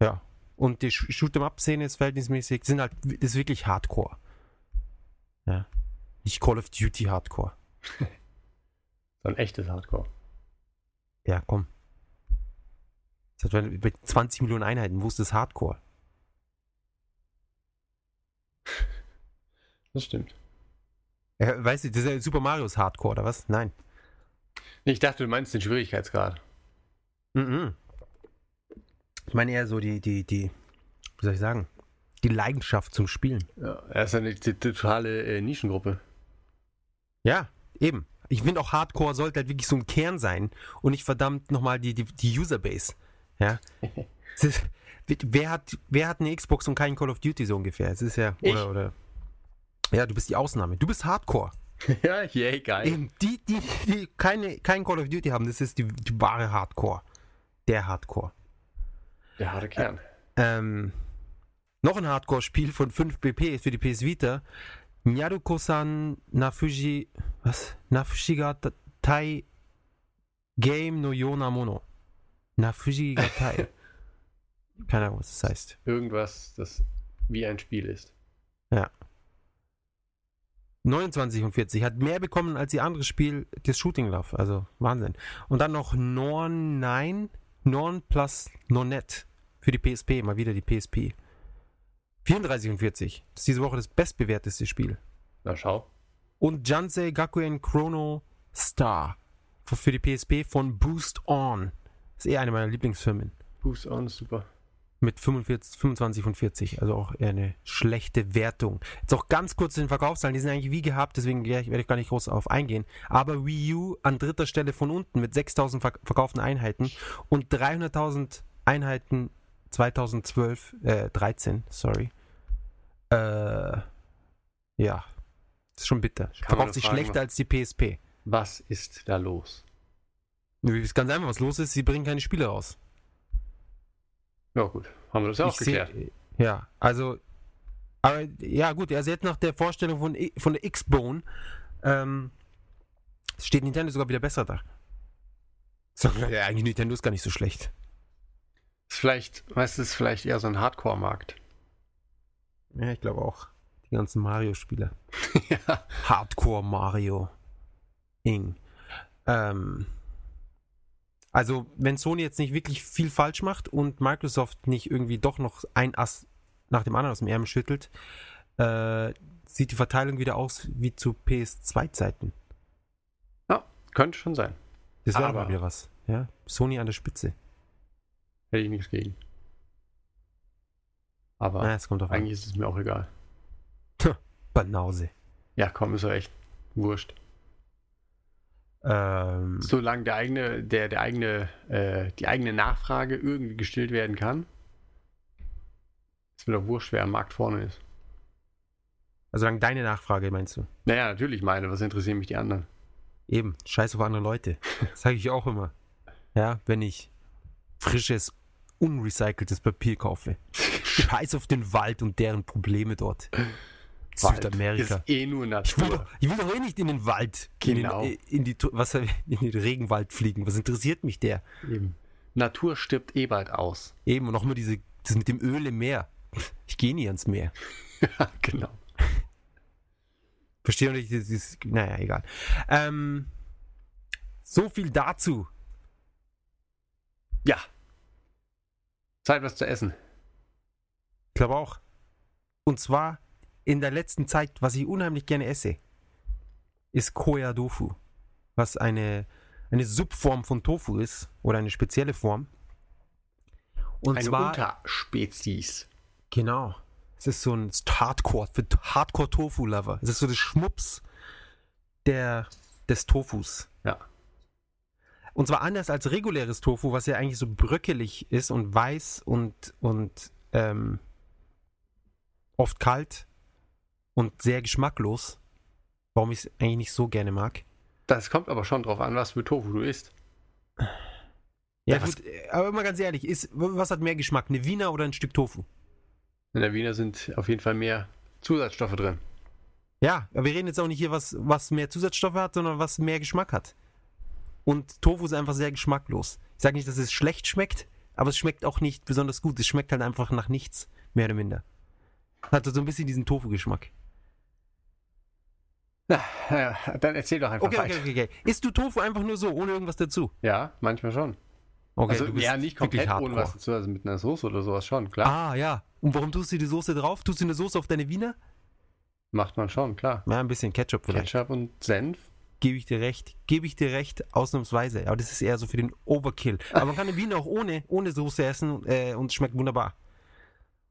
Ja. Und die Sh- Shoot'em Up-Szene ist verhältnismäßig, sind halt, ist wirklich Hardcore. Ja. Nicht Call of Duty Hardcore. So ein echtes Hardcore. Ja, komm. Das hat bei 20 Millionen Einheiten. Wo ist das Hardcore? Das stimmt. Ja, weißt du, das ist ja Super Mario's Hardcore, oder was? Nein. Ich dachte, du meinst den Schwierigkeitsgrad. Mhm. Ich meine eher so die, die, die, wie soll ich sagen, die Leidenschaft zum Spielen. Ja, er ist eine totale äh, Nischengruppe. Ja, eben. Ich finde auch Hardcore sollte halt wirklich so ein Kern sein und nicht verdammt nochmal die, die, die Userbase. Ja. Ist, wer, hat, wer hat eine Xbox und keinen Call of Duty so ungefähr? Es ist ja, Ich. oder, oder. Ja, du bist die Ausnahme. Du bist Hardcore. ja, yay, geil. Eben, die, die, die keine, kein Call of Duty haben, das ist die, die wahre Hardcore. Der Hardcore. Der harte Kern. Ähm, noch ein Hardcore-Spiel von 5BP für die PS Vita. Nyaruko-san Nafuji, was? Nafushigatai Game no Yona Mono. Nafushigatai. Keine Ahnung, was das heißt. Irgendwas, das wie ein Spiel ist. 29 und 40. Hat mehr bekommen als ihr anderes Spiel, das Shooting Love. Also Wahnsinn. Und dann noch Norn 9, Norn plus Nonet für die PSP. Mal wieder die PSP. 34 und 40. Das ist diese Woche das bestbewerteste Spiel. Na schau. Und Jansei Gakuen Chrono Star für- für die PSP von Boost On. Das ist eher eine meiner Lieblingsfirmen. Boost on, super. Mit 45, 25 von 40, also auch eher eine schlechte Wertung. Jetzt auch ganz kurz zu den Verkaufszahlen, die sind eigentlich wie gehabt, deswegen werde ich gar nicht groß auf eingehen. Aber Wii U an dritter Stelle von unten mit 6000 verk verkauften Einheiten und 300.000 Einheiten 2012, äh, 13, sorry. Äh, ja, das ist schon bitter. Kann Verkauft sich fragen, schlechter als die PSP. Was ist da los? Ist ganz einfach, was los ist, sie bringen keine Spiele raus. Ja, gut. Haben wir das ja auch seh- geklärt. Ja, also, aber ja gut, also jetzt nach der Vorstellung von, von der X-Bone ähm, steht Nintendo sogar wieder besser da. So, ja, eigentlich Nintendo ist gar nicht so schlecht. Ist vielleicht, weißt du, ist vielleicht eher so ein Hardcore-Markt. Ja, ich glaube auch. Die ganzen Mario-Spiele. ja. Hardcore Mario. Ing. Ähm, also, wenn Sony jetzt nicht wirklich viel falsch macht und Microsoft nicht irgendwie doch noch ein Ass nach dem anderen aus dem Ärmel schüttelt, äh, sieht die Verteilung wieder aus wie zu PS2-Zeiten. ja, könnte schon sein. Das wäre Aber- wieder was. Ja? Sony an der Spitze. Hätte ich nichts gegen. Aber Na, es kommt auf an. eigentlich ist es mir auch egal. Banause. Ja, komm, ist doch echt wurscht. Ähm, Solange der eigene, der, der eigene, äh, die eigene Nachfrage irgendwie gestillt werden kann, ist mir doch wurscht, wer am Markt vorne ist. also lang deine Nachfrage, meinst du? Naja, natürlich meine, was interessieren mich die anderen? Eben, scheiß auf andere Leute. Das sage ich auch immer. Ja, wenn ich frisches, unrecyceltes Papier kaufe. Scheiß auf den Wald und deren Probleme dort. Südamerika. Ist eh nur Ich will, Natur. doch, ich will doch eh nicht in den Wald, Genau. in, den, in, die, was, in den Regenwald fliegen. Was interessiert mich der? Eben. Natur stirbt eh bald aus. Eben, und noch mal diese, das mit dem Öl im Meer. Ich gehe nie ans Meer. Ja, genau. Verstehe nicht, ist, naja, egal. Ähm, so viel dazu. Ja. Zeit, was zu essen. Ich glaube auch. Und zwar in der letzten Zeit, was ich unheimlich gerne esse, ist Koya Tofu. Was eine, eine Subform von Tofu ist oder eine spezielle Form. Und Eine zwar, Unterspezies. genau, es ist so ein Hardcore, für Hardcore-Tofu-Lover. Es ist so das Schmups der, des Tofus. Ja. Und zwar anders als reguläres Tofu, was ja eigentlich so bröckelig ist und weiß und, und ähm, oft kalt und sehr geschmacklos. Warum ich es eigentlich nicht so gerne mag. Das kommt aber schon drauf an, was für Tofu du isst. Ja, Ja, was- gut, äh, aber mal ganz ehrlich, ist, was hat mehr Geschmack, eine Wiener oder ein Stück Tofu? In der Wiener sind auf jeden Fall mehr Zusatzstoffe drin. Ja, aber wir reden jetzt auch nicht hier, was, was mehr Zusatzstoffe hat, sondern was mehr Geschmack hat. Und Tofu ist einfach sehr geschmacklos. Ich sage nicht, dass es schlecht schmeckt, aber es schmeckt auch nicht besonders gut. Es schmeckt halt einfach nach nichts, mehr oder minder. Hat so ein bisschen diesen Tofu-Geschmack. Na, ja, dann erzähl doch einfach Okay, okay, weiter. okay, okay. Isst du Tofu einfach nur so, ohne irgendwas dazu? Ja, manchmal schon. Okay, also ja, nicht komplett ohne was dazu, also mit einer Soße oder sowas schon, klar. Ah, ja. Und warum tust du die Soße drauf? Tust du eine Soße auf deine Wiener? Macht man schon, klar. Ja, ein bisschen Ketchup vielleicht. Ketchup und Senf. Gebe ich dir recht. Gebe ich dir recht, ausnahmsweise. Aber das ist eher so für den Overkill. Aber man kann eine Wiener auch ohne, ohne Soße essen äh, und schmeckt wunderbar.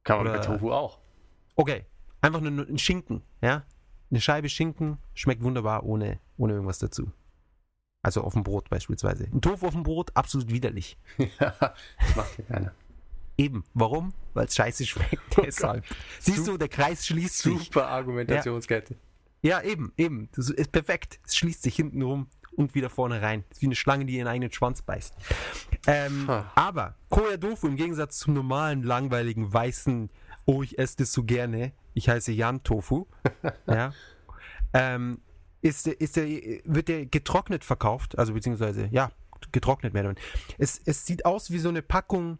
Kann man Oder- bei Tofu auch. Okay, einfach nur ein Schinken, ja? Eine Scheibe Schinken schmeckt wunderbar ohne, ohne irgendwas dazu. Also auf dem Brot beispielsweise. Ein Tofu auf dem Brot, absolut widerlich. ja, das macht ja keiner. Eben. Warum? Weil es scheiße schmeckt. Deshalb. Siehst du, der Kreis schließt sich. Super Argumentationskette. Ja, eben, eben. Das ist perfekt. Es schließt sich hinten rum und wieder vorne rein. Das ist wie eine Schlange, die ihren eigenen Schwanz beißt. Ähm, aber Koya Dofu im Gegensatz zum normalen, langweiligen, weißen, oh, ich esse das so gerne, ich heiße Jan Tofu, ja, ähm, ist, ist der, wird der getrocknet verkauft, also beziehungsweise, ja, getrocknet mehr. Es, es sieht aus wie so eine Packung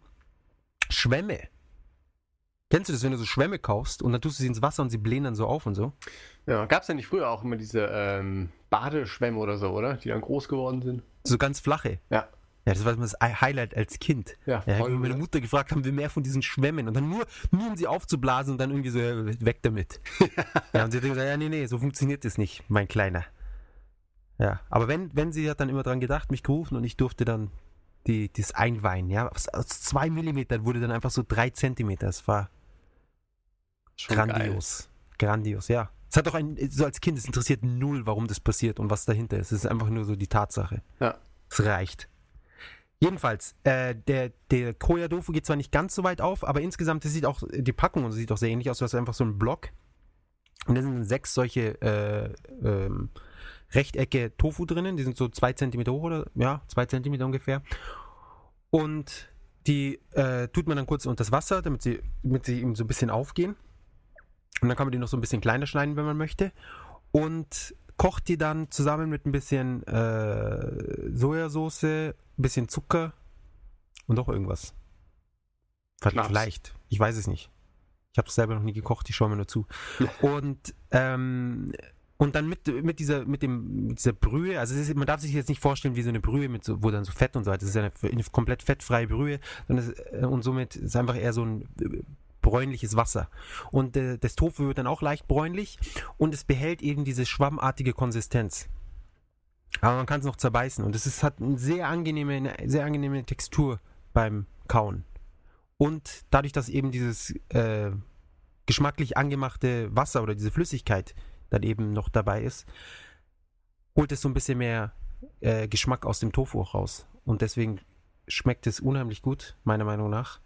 Schwämme. Kennst du das, wenn du so Schwämme kaufst und dann tust du sie ins Wasser und sie blähen dann so auf und so? Ja, gab es ja nicht früher auch immer diese ähm, Badeschwämme oder so, oder? Die dann groß geworden sind. So ganz flache. Ja. Ja, das war das Highlight als Kind. Ja, Ja, voll, meine? Mutter gefragt haben, wir mehr von diesen Schwämmen und dann nur, nur um sie aufzublasen und dann irgendwie so, äh, weg damit. ja, und sie hat gesagt, ja, nee, nee, so funktioniert das nicht, mein Kleiner. Ja, aber wenn, wenn sie hat dann immer dran gedacht, mich gerufen und ich durfte dann die, das einweihen, ja, aus, aus zwei Millimetern wurde dann einfach so drei Zentimeter, es war Schon grandios, grandios, ja. Es hat auch ein, so als Kind, es interessiert null, warum das passiert und was dahinter ist, es ist einfach nur so die Tatsache. Ja. Es reicht. Jedenfalls, äh, der, der Koya Dofu geht zwar nicht ganz so weit auf, aber insgesamt das sieht auch, die Packung und sieht auch sehr ähnlich aus, das ist einfach so ein Block. Und da sind sechs solche äh, ähm, Rechtecke Tofu drinnen, die sind so zwei Zentimeter hoch oder ja, zwei Zentimeter ungefähr. Und die äh, tut man dann kurz unter das Wasser, damit sie, damit sie eben so ein bisschen aufgehen. Und dann kann man die noch so ein bisschen kleiner schneiden, wenn man möchte. Und kocht die dann zusammen mit ein bisschen äh, Sojasauce, ein bisschen Zucker und noch irgendwas. Schnaps. Vielleicht. Ich weiß es nicht. Ich habe es selber noch nie gekocht, ich schaue mir nur zu. und ähm, und dann mit, mit dieser mit dem mit dieser Brühe, also es ist, man darf sich jetzt nicht vorstellen wie so eine Brühe mit so, wo dann so Fett und so weiter. Das ist ja eine, eine komplett fettfreie Brühe und, es, äh, und somit ist einfach eher so ein bräunliches Wasser. Und äh, das Tofu wird dann auch leicht bräunlich und es behält eben diese schwammartige Konsistenz. Aber man kann es noch zerbeißen und es ist, hat eine sehr angenehme, eine sehr angenehme Textur beim Kauen. Und dadurch, dass eben dieses äh, geschmacklich angemachte Wasser oder diese Flüssigkeit dann eben noch dabei ist, holt es so ein bisschen mehr äh, Geschmack aus dem Tofu auch raus. Und deswegen schmeckt es unheimlich gut, meiner Meinung nach.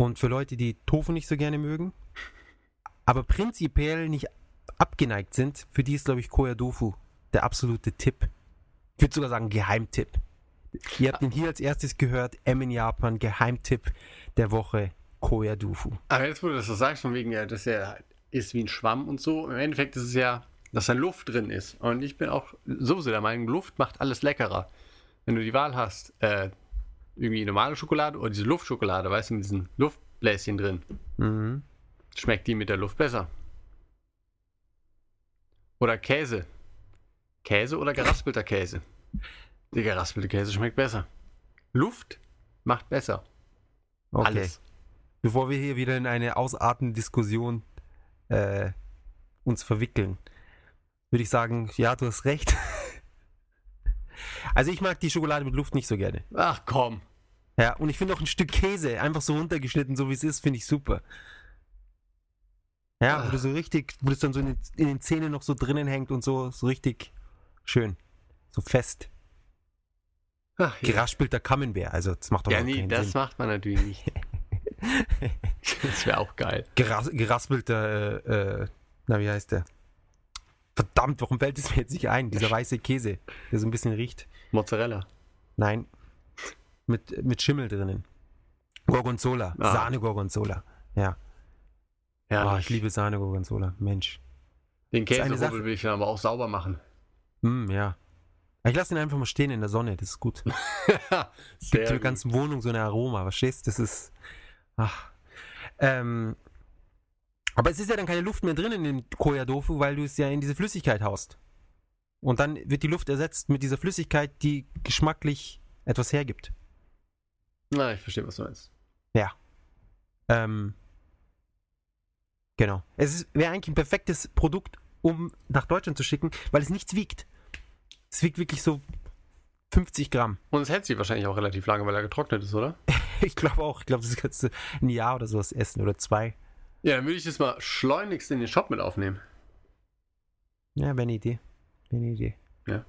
Und für Leute, die Tofu nicht so gerne mögen, aber prinzipiell nicht abgeneigt sind, für die ist, glaube ich, Koya Tofu der absolute Tipp. Ich würde sogar sagen Geheimtipp. Ihr habt ihn hier als erstes gehört, M in Japan, Geheimtipp der Woche, Koya Tofu. Aber jetzt, wo du das so sagst, von wegen, ja, dass er ist wie ein Schwamm und so, im Endeffekt ist es ja, dass da Luft drin ist. Und ich bin auch sowieso der Meinung, Luft macht alles leckerer. Wenn du die Wahl hast, äh, irgendwie normale Schokolade oder diese Luftschokolade, weißt du, mit diesen Luftbläschen drin, Mhm. schmeckt die mit der Luft besser. Oder Käse. Käse oder geraspelter Käse. Der geraspelte Käse schmeckt besser. Luft macht besser. Okay. Alles. Bevor wir hier wieder in eine ausartende Diskussion äh, uns verwickeln, würde ich sagen, ja, du hast recht. Also ich mag die Schokolade mit Luft nicht so gerne. Ach komm. Ja, und ich finde auch ein Stück Käse, einfach so runtergeschnitten, so wie es ist, finde ich super. Ja, wo du so richtig, wo das dann so in den, in den Zähnen noch so drinnen hängt und so, so richtig schön. So fest. Ach, ja. Geraspelter Camembert, also das macht doch Ja, nee, keinen das Sinn. macht man natürlich nicht. das wäre auch geil. Geras geraspelter, äh, äh, na wie heißt der? Verdammt, warum fällt es mir jetzt nicht ein? Dieser weiße Käse, der so ein bisschen riecht. Mozzarella. Nein, mit, mit Schimmel drinnen. Gorgonzola, Ah. Sahne-Gorgonzola. Ja, Ja, oh, ich liebe Sahne-Gorgonzola, Mensch. Den Käserubbel will ich dann aber auch sauber machen. Mm, ja. Ich lasse ihn einfach mal stehen in der Sonne, das ist gut. Gibt in der ganzen Wohnung so ein Aroma, verstehst du? Das ist. Ach. Ähm, aber es ist ja dann keine Luft mehr drin in dem Koya-Dofu, weil du es ja in diese Flüssigkeit haust. Und dann wird die Luft ersetzt mit dieser Flüssigkeit, die geschmacklich etwas hergibt. Na, ich verstehe, was du meinst. Ähm, genau. Es wäre eigentlich ein perfektes Produkt, um nach Deutschland zu schicken, weil es nichts wiegt. Es wiegt wirklich so 50 Gramm. Und es hält sich wahrscheinlich auch relativ lange, weil er getrocknet ist, oder? Ich glaube auch. Ich glaube, das kannst du ein Jahr oder sowas essen oder zwei. Ja, dann würde ich das mal schleunigst in den Shop mit aufnehmen. Ja, eine Idee. Eine Idee. Ja.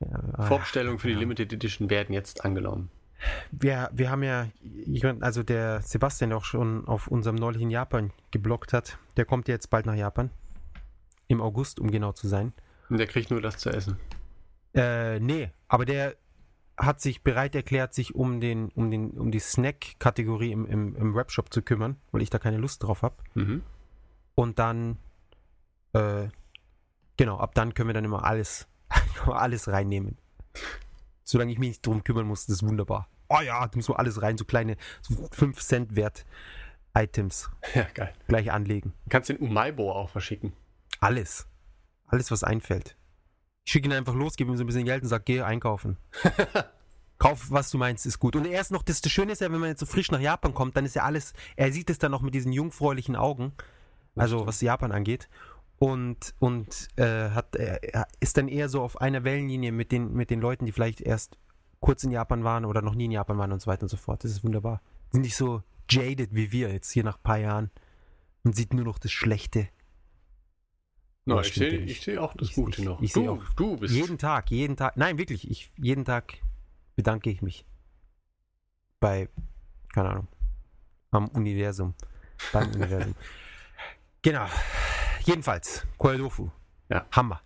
ja ah, Vorbestellungen für die ja. Limited Edition werden jetzt angenommen. Wir, wir haben ja, ich mein, also der Sebastian, der auch schon auf unserem neulichen Japan geblockt hat, der kommt jetzt bald nach Japan. Im August, um genau zu sein. Und der kriegt nur das zu essen. Äh, nee, aber der hat sich bereit erklärt, sich um den, um den, um die Snack-Kategorie im, im, im Webshop zu kümmern, weil ich da keine Lust drauf habe. Mhm. Und dann, äh, genau, ab dann können wir dann immer alles, alles reinnehmen. Solange ich mich nicht drum kümmern muss, das ist wunderbar. Oh ja, da muss man alles rein, so kleine, so 5 Cent wert Items Ja, geil. gleich anlegen. Du kannst den Umaibo auch verschicken. Alles. Alles, was einfällt. Ich schicke ihn einfach los, gebe ihm so ein bisschen Geld und sage, geh einkaufen. Kauf, was du meinst, ist gut. Und er ist noch, das, das Schöne ist ja, wenn man jetzt so frisch nach Japan kommt, dann ist ja alles, er sieht es dann noch mit diesen jungfräulichen Augen, also was Japan angeht. Und, und äh, hat, er ist dann eher so auf einer Wellenlinie mit den, mit den Leuten, die vielleicht erst kurz in Japan waren oder noch nie in Japan waren und so weiter und so fort. Das ist wunderbar. Sind nicht so jaded wie wir jetzt hier nach ein paar Jahren. Man sieht nur noch das Schlechte. Das ich sehe seh auch das Ich- Gute ich- noch. ich du, auch du bist. Jeden Tag, jeden Tag. Nein, wirklich. Ich, jeden Tag bedanke ich mich. Bei, keine Ahnung, am Universum. Beim Universum. Genau. Jedenfalls, Koaldofu. Ja. Hammer.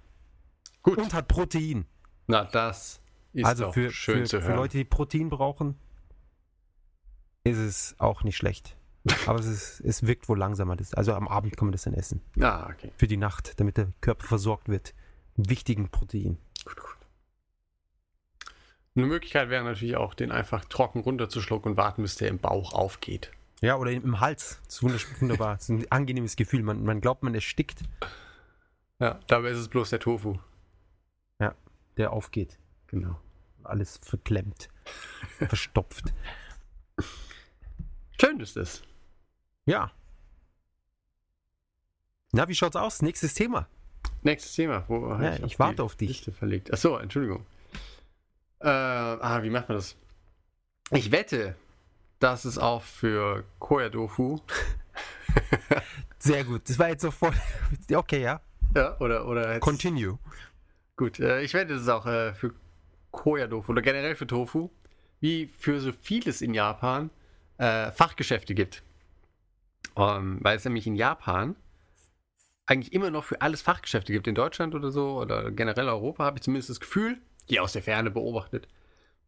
Gut. Und hat Protein. Na, das ist also für, schön für, zu für hören. Leute, die Protein brauchen, ist es auch nicht schlecht. Aber es, ist, es wirkt wohl langsamer. Das, also am Abend kann man das dann essen. ah, okay. Für die Nacht, damit der Körper versorgt wird. Mit wichtigen Protein. Gut, gut. Eine Möglichkeit wäre natürlich auch, den einfach trocken runterzuschlucken und warten, bis der im Bauch aufgeht. Ja, oder im Hals. Das ist wunderbar. Das ist ein angenehmes Gefühl. Man, man glaubt, man erstickt, Ja, dabei ist es bloß der Tofu. der aufgeht. Genau. Alles verklemmt. verstopft. Schön ist es. Ja. Na, wie schaut's aus? Nächstes Thema. Nächstes Thema. Wo Ja, ich warte die auf dich. Liste verlegt. Achso, Entschuldigung. Äh, ah, wie macht man das? Ich wette, dass es auch für Koya-Dofu Sehr gut. Das war jetzt so voll. Okay, ja. ja, oder, oder jetzt, Continue. Gut, äh, ich wette, dass es auch äh, für Koya-Dofu oder generell für Tofu, wie für so vieles in Japan, äh, Fachgeschäfte gibt. Ähm, weil es nämlich in Japan eigentlich immer noch für alles Fachgeschäfte gibt. In Deutschland oder so oder generell Europa habe ich zumindest das Gefühl, die aus der Ferne beobachtet,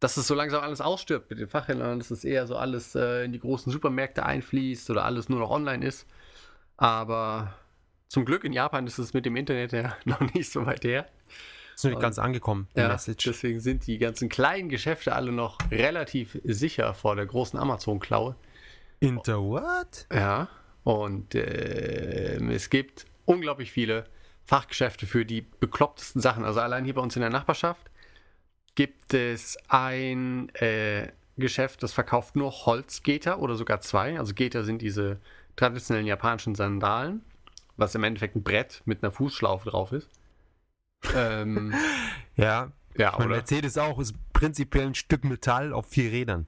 dass es so langsam alles ausstirbt mit den Fachhändlern, dass es eher so alles äh, in die großen Supermärkte einfließt oder alles nur noch online ist. Aber zum Glück in Japan ist es mit dem Internet ja noch nicht so weit her. Ist noch nicht ganz angekommen, Ja, Message. deswegen sind die ganzen kleinen Geschäfte alle noch relativ sicher vor der großen Amazon-Klaue. Inter what? Ja, und äh, es gibt unglaublich viele Fachgeschäfte für die beklopptesten Sachen. Also allein hier bei uns in der Nachbarschaft gibt es ein äh, Geschäft, das verkauft nur Holzgeter oder sogar zwei. Also Geter sind diese traditionellen japanischen Sandalen, was im Endeffekt ein Brett mit einer Fußschlaufe drauf ist. Ähm, Ja. ja, Mein Mercedes auch ist prinzipiell ein Stück Metall auf vier Rädern.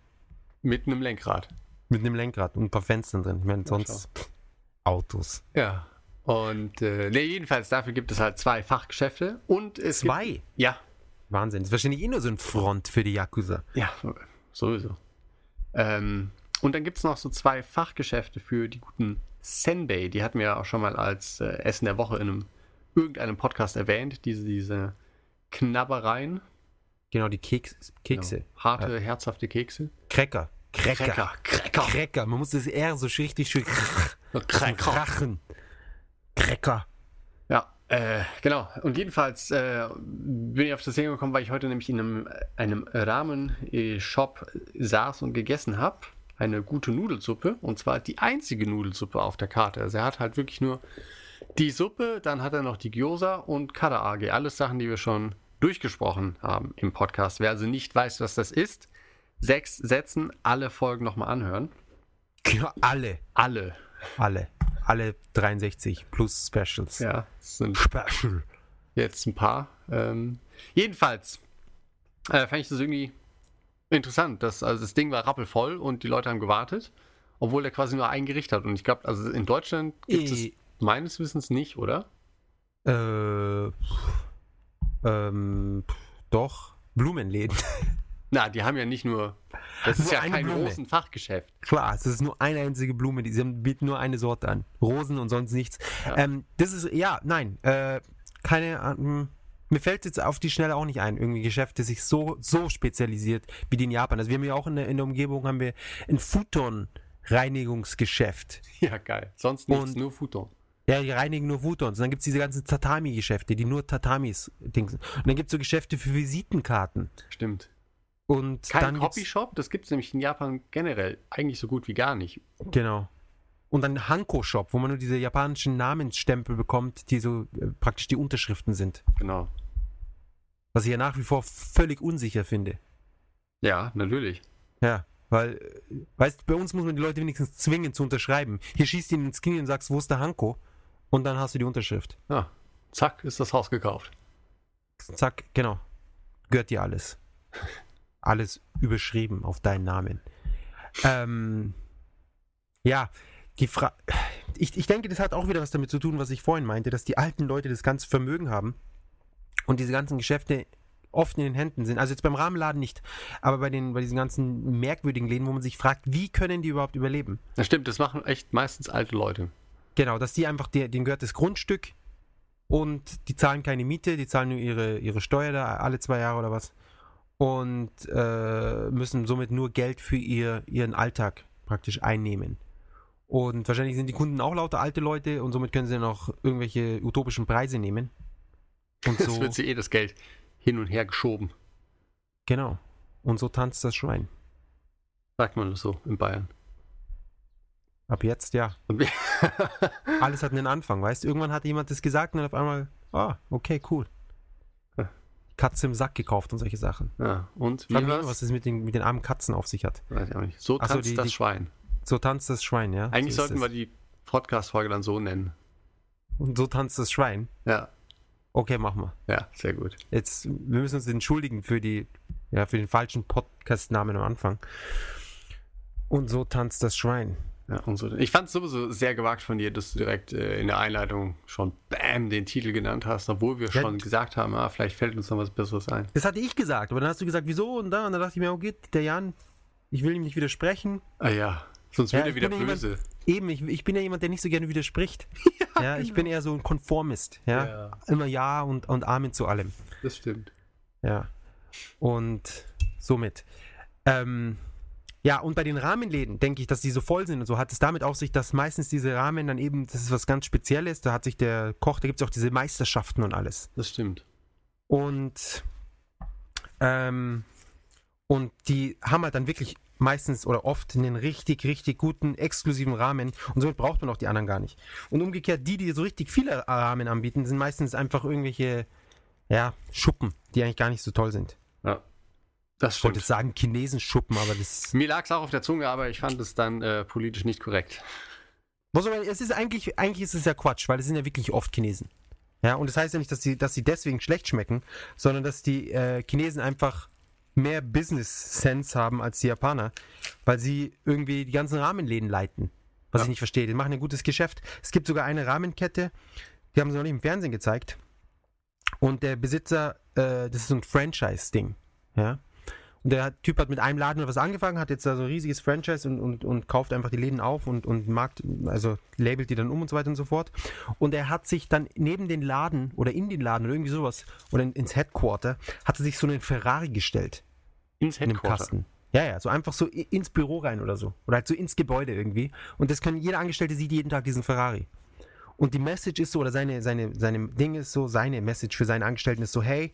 mit einem Lenkrad. Mit einem Lenkrad und ein paar Fenstern drin. Ich meine, Ja, sonst pff, Autos. Ja. Und äh, nee, jedenfalls dafür gibt es halt zwei Fachgeschäfte und es Zwei? Gibt, ja, Wahnsinn. Das ist wahrscheinlich eh nur so ein Front für die Yakuza. ja, sowieso. Ähm, und dann gibt es noch so zwei Fachgeschäfte für die guten Senbei. Die hatten wir ja auch schon mal als äh, Essen der Woche in einem irgendeinem Podcast erwähnt. Diese, diese Knabbereien. Genau, die Keks, Kekse. Genau. Harte, herzhafte Kekse. Cracker. Cracker. Cracker. Cracker. Cracker. Man muss das eher so richtig schön krachen. Cracker. Ja, äh, genau. Und jedenfalls äh, bin ich auf das Thema gekommen, weil ich heute nämlich in einem, einem Ramen-Shop saß und gegessen habe. Eine gute Nudelsuppe. Und zwar die einzige Nudelsuppe auf der Karte. Also er hat halt wirklich nur die Suppe, dann hat er noch die Gyoza und Karaage. Alles Sachen, die wir schon durchgesprochen haben im Podcast. Wer also nicht weiß, was das ist, sechs Sätzen alle Folgen nochmal anhören. Ja, alle. Alle. Alle. Alle 63 plus Specials. Ja, es sind Special. jetzt ein paar. Ähm, jedenfalls äh, fand ich das irgendwie interessant. Dass, also das Ding war rappelvoll und die Leute haben gewartet, obwohl der quasi nur ein Gericht hat. Und ich glaube, also in Deutschland gibt es Äh, meines Wissens nicht, oder? äh, ähm, doch. Blumenläden. Na, die haben ja nicht nur. Das ist Nur ja kein Blume. Rosenfachgeschäft. Klar, es ist nur eine einzige Blume, die sie bieten nur eine Sorte an. Rosen und sonst nichts. Ja. Ähm, das ist, ja, nein, äh, keine, ähm, mir fällt jetzt auf die Schnelle auch nicht ein, irgendwie Geschäfte sich so, so spezialisiert wie die in Japan. Also wir haben ja auch in der, in der Umgebung haben wir ein Futon-Reinigungsgeschäft. Ja, geil. Sonst nichts, Und- nur Futon. Ja, die reinigen nur Futons. Und dann gibt es diese ganzen Tatami-Geschäfte, die nur Tatamis Dings. Und dann gibt es so Geschäfte für Visitenkarten. Stimmt. Und Kein dann Copyshop, das gibt es nämlich in Japan generell eigentlich so gut wie gar nicht. Genau. Und dann Hanko-Shop, wo man nur diese japanischen Namensstempel bekommt, die so äh, praktisch die Unterschriften sind. Genau. Was ich ja nach wie vor völlig unsicher finde. Ja, natürlich. Ja, weil, äh, weißt bei uns muss man die Leute wenigstens zwingen zu unterschreiben. Hier schießt ihn ins Knie und sagst, wo ist der Hanko? Und dann hast du die Unterschrift. Ja. Zack, ist das Haus gekauft. Zack, genau. Gehört dir alles. Alles überschrieben auf deinen Namen. Ähm, ja, die Frage. Ich, ich denke, das hat auch wieder was damit zu tun, was ich vorhin meinte, dass die alten Leute das ganze Vermögen haben und diese ganzen Geschäfte oft in den Händen sind. Also jetzt beim Rahmenladen nicht, aber bei, den, bei diesen ganzen merkwürdigen Läden, wo man sich fragt, wie können die überhaupt überleben? Das stimmt, das machen echt meistens alte Leute. Genau, dass die einfach, der, denen gehört das Grundstück und die zahlen keine Miete, die zahlen nur ihre, ihre Steuer da alle zwei Jahre oder was und äh, müssen somit nur Geld für ihr, ihren Alltag praktisch einnehmen. Und wahrscheinlich sind die Kunden auch lauter alte Leute und somit können sie dann auch irgendwelche utopischen Preise nehmen. Und so, wird sie eh das Geld hin und her geschoben. genau. Und so tanzt das Schwein. Sagt man das so in Bayern. Ab jetzt, ja. Alles hat einen Anfang, weißt du? Irgendwann hat jemand das gesagt und dann auf einmal, ah, okay, cool. Katze im Sack gekauft und solche Sachen. ja, und Frag wie mich, war's? was es mit den, mit den armen Katzen auf sich hat. Weiß ich auch nicht. So Ach so, tanzt die- das die- Schwein. So tanzt das Schwein, ja? Eigentlich so sollten wir die Podcast-Folge dann so nennen. Und so tanzt das Schwein. Ja, Okay, machen wir. ja, sehr gut. Jetzt, wir müssen uns entschuldigen für die, ja, für den falschen Podcast-Namen am Anfang. Und so tanzt das Schwein. Ja, und so. Ich fand es sowieso sehr gewagt von dir, dass du direkt äh, in der Einleitung schon Bam den Titel genannt hast, obwohl wir Ja, schon gesagt haben, ah, vielleicht fällt uns noch was Besseres ein. Das hatte ich gesagt, aber dann hast du gesagt, wieso und da, und dann dachte ich mir, okay, der Jan, ich will ihm nicht widersprechen. Ah ja, sonst Ja, wird er ich wieder ja jemand- böse. Eben, ich, ich bin ja jemand, der nicht so gerne widerspricht. Ja, ich bin eher so ein Konformist. Ja, Ja. immer Ja und, und Amen zu allem. Das stimmt. Ja. Und somit. Ähm, ja, und bei den Rahmenläden denke ich, dass die so voll sind und so, hat es damit auf sich, dass meistens diese Rahmen dann eben, das ist was ganz Spezielles, da hat sich der Koch, da gibt es auch diese Meisterschaften und alles. Das stimmt. Und, ähm, und die haben halt dann wirklich meistens oder oft einen richtig, richtig guten, exklusiven Rahmen und somit braucht man auch die anderen gar nicht. Und umgekehrt, die, die so richtig viele Rahmen anbieten, sind meistens einfach irgendwelche, ja, Schuppen, die eigentlich gar nicht so toll sind. Ja. Das Ich wollte stimmt. jetzt sagen Chinesenschuppen, aber das. Mir lag es auch auf der Zunge, aber ich fand es dann äh, politisch nicht korrekt. Was aber, es ist eigentlich, eigentlich ist es ja Quatsch, weil es sind ja wirklich oft Chinesen. Ja, und das heißt ja nicht, dass sie, dass sie deswegen schlecht schmecken, sondern dass die äh, Chinesen einfach mehr Business Sense haben als die Japaner, weil sie irgendwie die ganzen Rahmenläden leiten. Was Ja. ich nicht verstehe. Die machen ein gutes Geschäft. Es gibt sogar eine Rahmenkette, die haben sie noch nicht im Fernsehen gezeigt. Und der Besitzer, äh, das ist so ein Franchise-Ding. Ja. Und der Typ hat mit einem Laden oder was angefangen, hat jetzt da so ein riesiges Franchise und, und, und kauft einfach die Läden auf und, und Markt, also labelt die dann um und so weiter und so fort. Und er hat sich dann neben den Laden oder in den Laden oder irgendwie sowas oder in, ins Headquarter, hat er sich so einen Ferrari gestellt Ins in Headquarter. Kasten. Ja, ja, so einfach so ins Büro rein oder so. Oder halt so ins Gebäude irgendwie. Und das können, jeder Angestellte sieht jeden Tag diesen Ferrari. Und die Message ist so, oder seine, seine, seine Ding ist so, seine Message für seine Angestellten ist so, hey,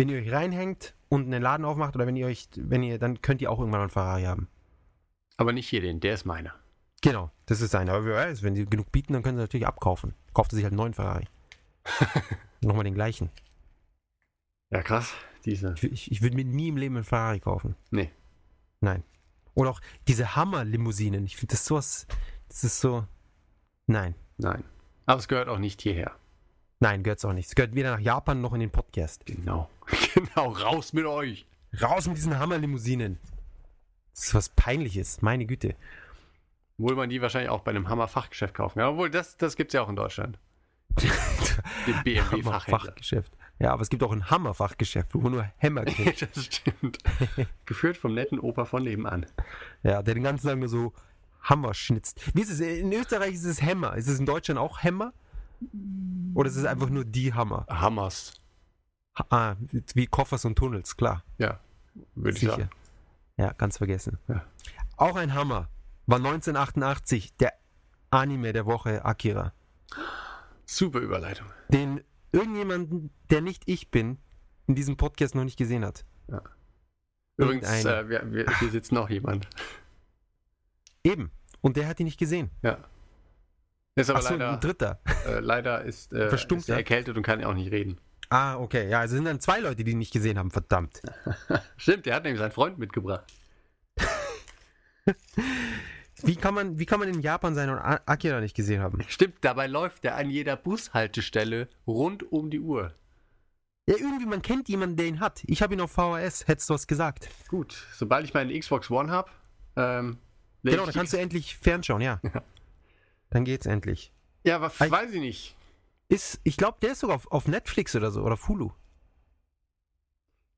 wenn ihr euch reinhängt und einen Laden aufmacht oder wenn ihr euch, wenn ihr, dann könnt ihr auch irgendwann einen Ferrari haben. Aber nicht hier den, der ist meiner. Genau, das ist seine. Aber wer weiß, wenn sie genug bieten, dann können sie natürlich abkaufen. Kauft er sich halt einen neuen Ferrari. Nochmal den gleichen. Ja, krass. Diese. Ich, ich, ich würde mir nie im Leben einen Ferrari kaufen. Nee. Nein. Oder auch diese Hammer-Limousinen. Ich finde das sowas. Das ist so. Nein. Nein. Aber es gehört auch nicht hierher. Nein, gehört es auch nicht. Es gehört weder nach Japan noch in den Podcast. Genau. Genau, raus mit euch. Raus mit diesen Hammer-Limousinen. Das ist was Peinliches, meine Güte. Obwohl man die wahrscheinlich auch bei einem Hammer-Fachgeschäft kaufen kann. Obwohl, das, das gibt es ja auch in Deutschland. Den. Hammer-Fachgeschäft. Ja, aber es gibt auch ein Hammer-Fachgeschäft, wo man nur Hämmer kriegt. das stimmt. Geführt vom netten Opa von nebenan. ja, der den ganzen Tag nur so Hammer schnitzt. Wie ist es? In Österreich ist es Hämmer. Ist es in Deutschland auch Hämmer? Oder ist es einfach nur die Hammer? Hammers. Ah, wie Koffers und Tunnels, klar. Ja, würde ich sagen. Ja, ganz vergessen. Ja. Auch ein Hammer war 1988 der Anime der Woche Akira. Super Überleitung. Den irgendjemanden, der nicht ich bin, in diesem Podcast noch nicht gesehen hat. Übrigens, Irgendein- äh, wir, wir, hier sitzt noch jemand. Eben. Und der hat ihn nicht gesehen. Ja. Ist aber Achso, leider, ein dritter. äh, leider ist, äh, ist er ja? erkältet und kann auch nicht reden. Ah, okay. Ja, also sind dann zwei Leute, die ihn nicht gesehen haben. Verdammt. Stimmt, der hat nämlich seinen Freund mitgebracht. Wie kann man, wie kann man in Japan sein und Akira nicht gesehen haben? Stimmt, dabei läuft er an jeder Bushaltestelle rund um die Uhr. Ja, irgendwie, man kennt jemanden, der ihn hat. Ich habe ihn auf VHS, hättest du was gesagt. Gut, sobald ich meine Xbox One habe, ähm, Genau, dann kannst du endlich fernschauen, ja. Dann geht's endlich. Ja, Ich- weiß ich nicht. Ist, ich glaube, der ist sogar auf, auf Netflix oder so, oder auf Hulu.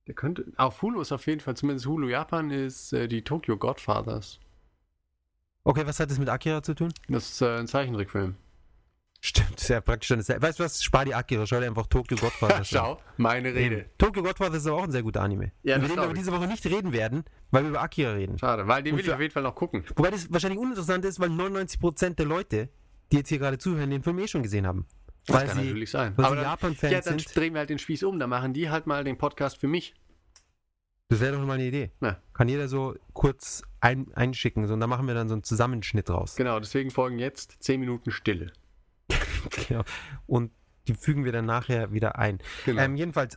Der könnte. Auf Hulu ist auf jeden Fall, zumindest Hulu Japan, ist äh, die Tokyo Godfathers. Okay, was hat das mit Akira zu tun? Das ist äh, ein Zeichentrickfilm. Stimmt, sehr praktisch. Weißt du was? Spar die Akira, schau dir einfach Tokyo Godfather an. Schau, meine Rede. Eben. Tokyo Godfather ist aber auch ein sehr guter Anime. Ja, über den wir diese Woche nicht reden werden, weil wir über Akira reden. Schade, weil den will ich auf jeden Fall noch gucken. Wobei das wahrscheinlich uninteressant ist, weil 99% der Leute, die jetzt hier gerade zuhören, den Film eh schon gesehen haben. Das Weil kann sie, natürlich sein. Aber dann, Japan-Fans ja, dann sind. drehen wir halt den Spieß um. Dann machen die halt mal den Podcast für mich. Das wäre doch mal eine Idee. Ja. Kann jeder so kurz ein, einschicken so, und dann machen wir dann so einen Zusammenschnitt raus. Genau, deswegen folgen jetzt 10 Minuten Stille. Genau. Und die fügen wir dann nachher wieder ein. Genau. Ähm, jedenfalls,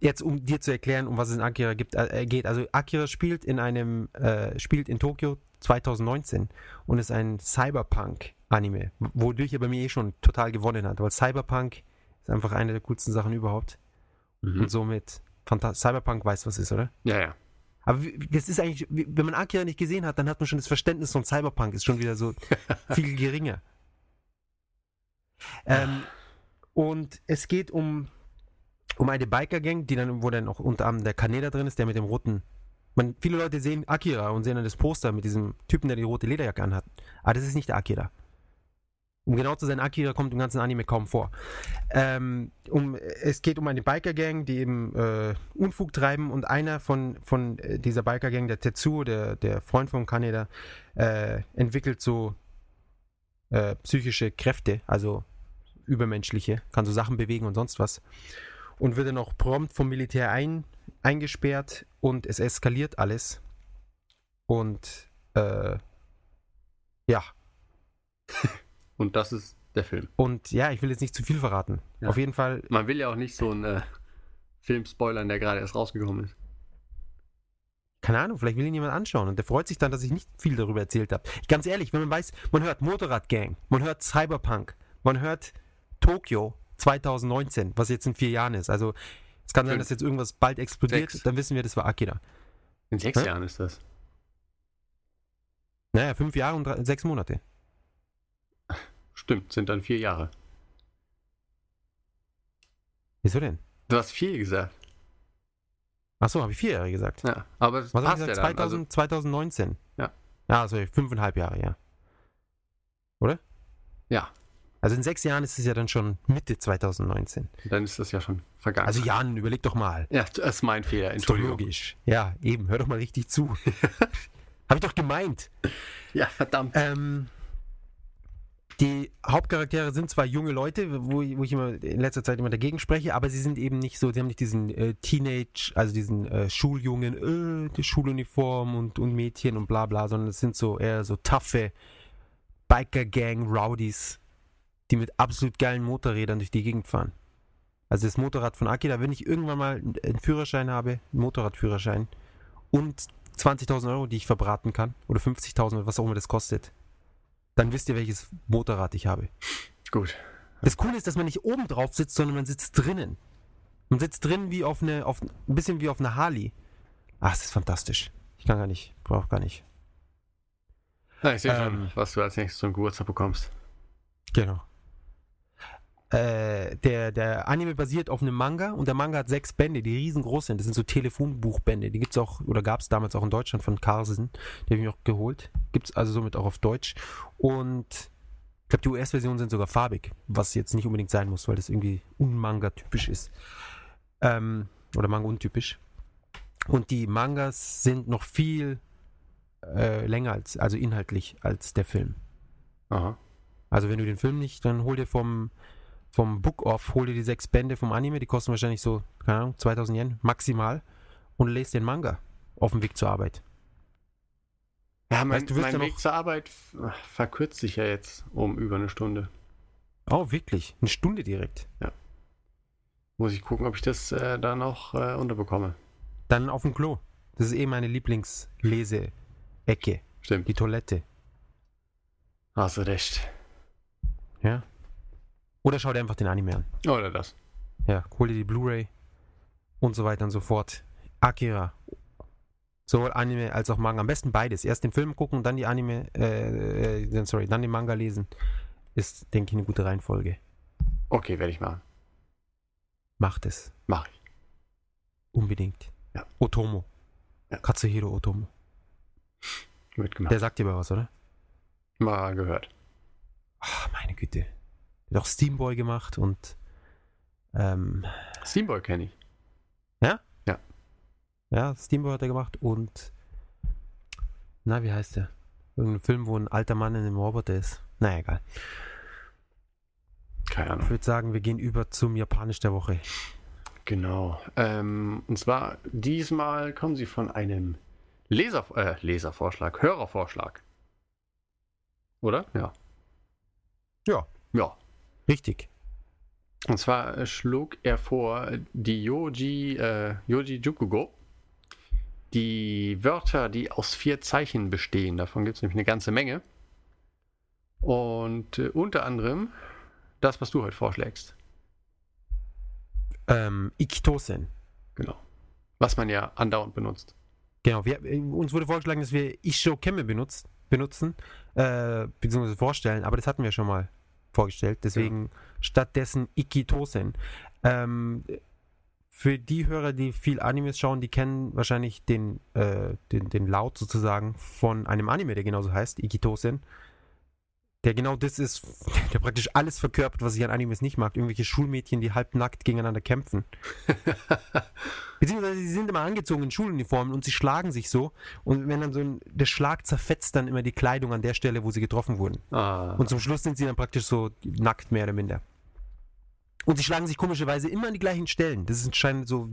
jetzt um dir zu erklären, um was es in Akira gibt, äh, geht. Also Akira spielt in einem, äh, spielt in Tokio 2019 und ist ein Cyberpunk-Anime, wodurch er bei mir eh schon total gewonnen hat, weil Cyberpunk ist einfach eine der coolsten Sachen überhaupt. Mhm. Und somit, Phanta Cyberpunk weiß, was ist, oder? Ja, ja. Aber das ist eigentlich, wenn man Akira nicht gesehen hat, dann hat man schon das Verständnis von Cyberpunk, ist schon wieder so viel geringer. Ähm, und es geht um, um eine Biker-Gang, die dann, wo dann auch unter anderem der Kaneda drin ist, der mit dem roten. Man, viele Leute sehen Akira und sehen dann das Poster mit diesem Typen, der die rote Lederjacke anhat. Aber das ist nicht der Akira. Um genau zu sein, Akira kommt im ganzen Anime kaum vor. Ähm, um, es geht um eine Biker-Gang, die eben äh, Unfug treiben und einer von, von äh, dieser Biker-Gang, der Tetsuo, der, der Freund von Kaneda, äh, entwickelt so äh, psychische Kräfte, also übermenschliche, kann so Sachen bewegen und sonst was. Und wird dann auch prompt vom Militär ein, eingesperrt und es eskaliert alles. Und äh, ja, Und das ist der Film. und ja, ich will jetzt nicht zu viel verraten. Ja. Auf jeden Fall, Man will ja auch nicht so einen äh, Film spoilern, der gerade erst rausgekommen ist. keine Ahnung, vielleicht will ihn jemand anschauen und der freut sich dann, dass ich nicht viel darüber erzählt habe. Ganz ehrlich, wenn man weiß, man hört Motorradgang, man hört Cyberpunk, man hört Tokio 2019, was jetzt in vier Jahren ist. Also es kann sein, dass jetzt irgendwas bald explodiert, Sechs. dann wissen wir, das war Akira. In sechs Hä? Jahren ist das. Naja, fünf Jahre und drei, sechs Monate. Stimmt, sind dann vier Jahre. Wieso denn? Du hast vier gesagt. Achso, habe ich vier Jahre gesagt. Ja, aber das Was passt ich ja gesagt? dann. 2000, 2019. Ja. Ja, also fünfeinhalb Jahre, ja. Oder? Ja. Also in sechs Jahren ist es ja dann schon Mitte 2019. Also, dann ist das ja schon vergangen. Also Jan, überleg doch mal. ja, das ist mein Fehler, Ist doch Entschuldigung. logisch. Ja, eben, hör doch mal richtig zu. Habe ich doch gemeint. Ja, verdammt. Ähm, die Hauptcharaktere sind zwar junge Leute, wo, ich- wo ich immer in letzter Zeit immer dagegen spreche, aber sie sind eben nicht so, sie haben nicht diesen äh, Teenage, also diesen äh, Schuljungen, äh, die Schuluniform und, und Mädchen und bla bla, sondern es sind so eher so taffe Biker-Gang-Rowdies, die mit absolut geilen Motorrädern durch die Gegend fahren. Also das Motorrad von Akira, wenn ich irgendwann mal einen Führerschein habe, einen Motorradführerschein und 20.000 Euro, die ich verbraten kann, oder 50.000, was auch immer das kostet, dann wisst ihr, welches Motorrad ich habe. Gut. Das Coole ist, dass man nicht oben drauf sitzt, sondern man sitzt drinnen. Man sitzt drinnen wie auf eine, auf, ein bisschen wie auf einer Harley. Ach, das ist fantastisch. Ich kann gar nicht, brauche gar nicht. Na, ich sehe schon, Ähm. was du als nächstes zum Geburtstag bekommst. Genau. Äh, der, der Anime basiert auf einem Manga und der Manga hat sechs Bände, die riesengroß sind. Das sind so Telefonbuchbände. Die gibt es auch, oder gab es damals auch in Deutschland von Carlsen. Die habe ich mir auch geholt. Gibt es also somit auch auf Deutsch. Und ich glaube, die US-Versionen sind sogar farbig, was jetzt nicht unbedingt sein muss, weil das irgendwie unmanga-typisch ist. Ähm, oder Manga-untypisch. Und die Mangas sind noch viel äh, länger als, also inhaltlich als der Film. Aha. Also wenn du den Film nicht, dann hol dir vom, vom Book Off, hol dir die sechs Bände vom Anime, die kosten wahrscheinlich so, keine Ahnung, 2000 Yen maximal und lest den Manga auf dem Weg zur Arbeit. Ja, mein, Weißt mein ja Weg zur Arbeit verkürzt sich ja jetzt um über eine Stunde. Oh, wirklich? Eine Stunde direkt. Muss ich gucken, ob ich das äh, da noch äh, unterbekomme. Dann auf dem Klo. Das ist eh meine Lieblingslese-Ecke. Stimmt. Die Toilette. Hast du recht. Ja. Oder schau dir einfach den Anime an. Oder das. Ja, hol dir die Blu-ray und so weiter und so fort. Akira. Sowohl Anime als auch Manga. Am besten beides. Erst den Film gucken und dann die Anime, äh, äh, sorry, dann den Manga lesen. Ist, denke ich, eine gute Reihenfolge. Okay, werde ich machen. Macht es. Mach ich. Unbedingt. Ja. Otomo. Ja. Katsuhiro Otomo. Wird gemacht. Der sagt dir aber was, oder? Mal gehört. Ach, meine Güte. Hat auch Steamboy gemacht und ähm, Steamboy kenne ich. ja, Steamboy hat er gemacht und na, wie heißt der? Irgendein Film, wo ein alter Mann in einem Roboter ist. Naja, egal. Keine Ich Ahnung. würde sagen, wir gehen über zum Japanisch der Woche. Genau. Ähm, und zwar, diesmal kommen sie von einem Leser, äh, Leservorschlag, Hörervorschlag. Oder? Ja. Ja. Ja. Richtig. Und zwar äh, schlug er vor, die Yoji, äh, Yoji Jukugo, die Wörter, die aus vier Zeichen bestehen. Davon gibt es nämlich eine ganze Menge. Und äh, unter anderem das, was du heute vorschlägst. Ähm, Ikitosen. Genau. Was man ja andauernd benutzt. Genau, wir, äh, uns wurde vorgeschlagen, dass wir Isho Kemme benutzt, benutzen, äh, beziehungsweise vorstellen, aber das hatten wir schon mal vorgestellt, deswegen stattdessen Ikitosen. Ähm, für die Hörer, die viel Animes schauen, die kennen wahrscheinlich den, äh, den, den Laut sozusagen von einem Anime, der genauso heißt, Ikitosen. Der genau das ist, der praktisch alles verkörpert, was ich an Animes nicht mag. Irgendwelche Schulmädchen, die halbnackt gegeneinander kämpfen. Beziehungsweise sie sind immer angezogen in Schuluniformen und sie schlagen sich so. Und wenn dann so ein, der Schlag zerfetzt dann immer die Kleidung an der Stelle, wo sie getroffen wurden. Ah, Und zum Schluss sind sie dann praktisch so nackt, mehr oder minder. Und sie schlagen sich komischerweise immer an die gleichen Stellen. Das scheinen so